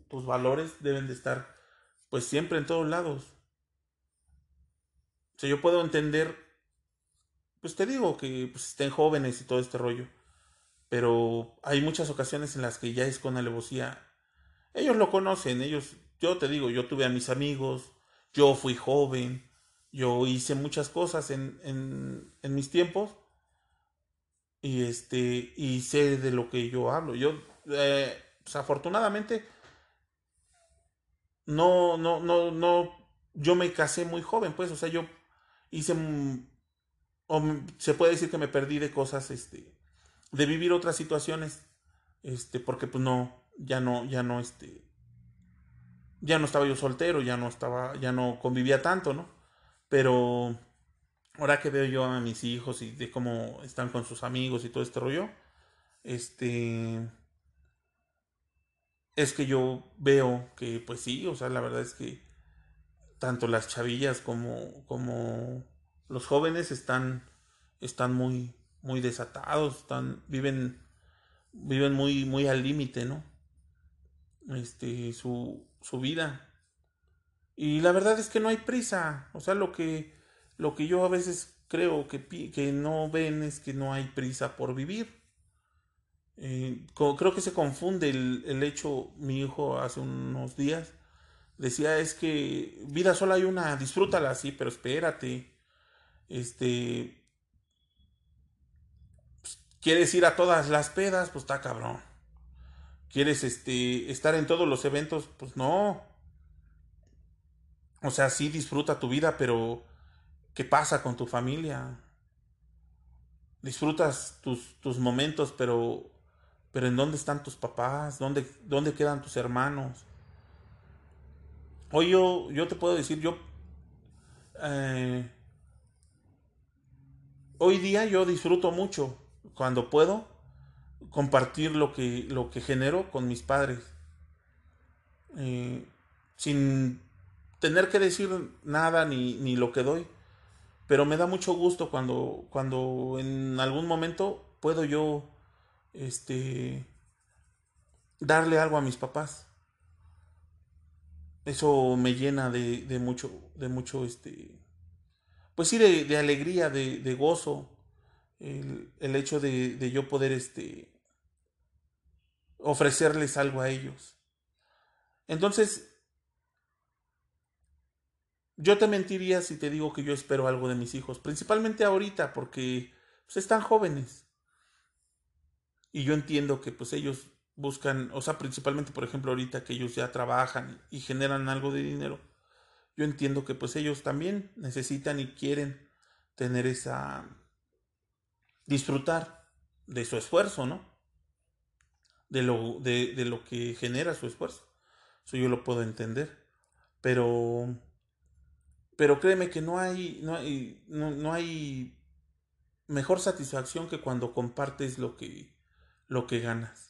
tus valores deben de estar, pues, siempre en todos lados. O sea, yo puedo entender, pues te digo que pues, estén jóvenes y todo este rollo, pero hay muchas ocasiones en las que ya es con alevosía. Ellos lo conocen, ellos, yo te digo, yo tuve a mis amigos, yo fui joven, yo hice muchas cosas en, en, en mis tiempos y este y sé de lo que yo hablo. Yo, eh, afortunadamente, no, no, no, no, yo me casé muy joven, pues, o sea, yo hice, o se puede decir que me perdí de cosas, este, de vivir otras situaciones, este, porque pues no, ya no, ya no, este, ya no estaba yo soltero, ya no estaba, ya no convivía tanto, ¿no? Pero ahora que veo yo a mis hijos y de cómo están con sus amigos y todo este rollo, este, es que yo veo que, pues sí, o sea, la verdad es que tanto las chavillas como, como los jóvenes están, están muy, muy desatados, están, viven, viven muy, muy al límite, ¿no? Este, su, su vida. Y la verdad es que no hay prisa, o sea, lo que, lo que yo a veces creo que, que no ven es que no hay prisa por vivir. Eh, creo que se confunde el, el, hecho, mi hijo hace unos días decía es que vida sola hay una, disfrútala así, pero espérate, este, pues, quieres ir a todas las pedas, pues está cabrón. Quieres este, estar en todos los eventos, pues no. O sea, sí disfruta tu vida, pero ¿qué pasa con tu familia? Disfrutas tus, tus momentos, pero pero ¿en dónde están tus papás? ¿Dónde, dónde quedan tus hermanos? Hoy yo, yo te puedo decir, yo... Eh, hoy día yo disfruto mucho cuando puedo compartir lo que, lo que genero con mis padres. Eh, sin tener que decir nada ni, ni, lo que doy. Pero me da mucho gusto cuando, cuando en algún momento puedo yo este, darle algo a mis papás. Eso me llena de, de mucho, de mucho, este, pues sí, de, de alegría, de, de, gozo, el, el hecho de, yo poder, este, ofrecerles algo a ellos. Entonces, yo te mentiría si te digo que yo espero algo de mis hijos, principalmente ahorita, porque pues, están jóvenes. Y yo entiendo que pues ellos buscan, o sea, principalmente por ejemplo ahorita que ellos ya trabajan y generan algo de dinero, yo entiendo que pues ellos también necesitan y quieren tener esa, disfrutar de su esfuerzo, ¿no? De lo, de, de lo que genera su esfuerzo. Eso yo lo puedo entender. Pero, pero créeme que no hay, no hay, no, no hay mejor satisfacción que cuando compartes lo que, lo que ganas.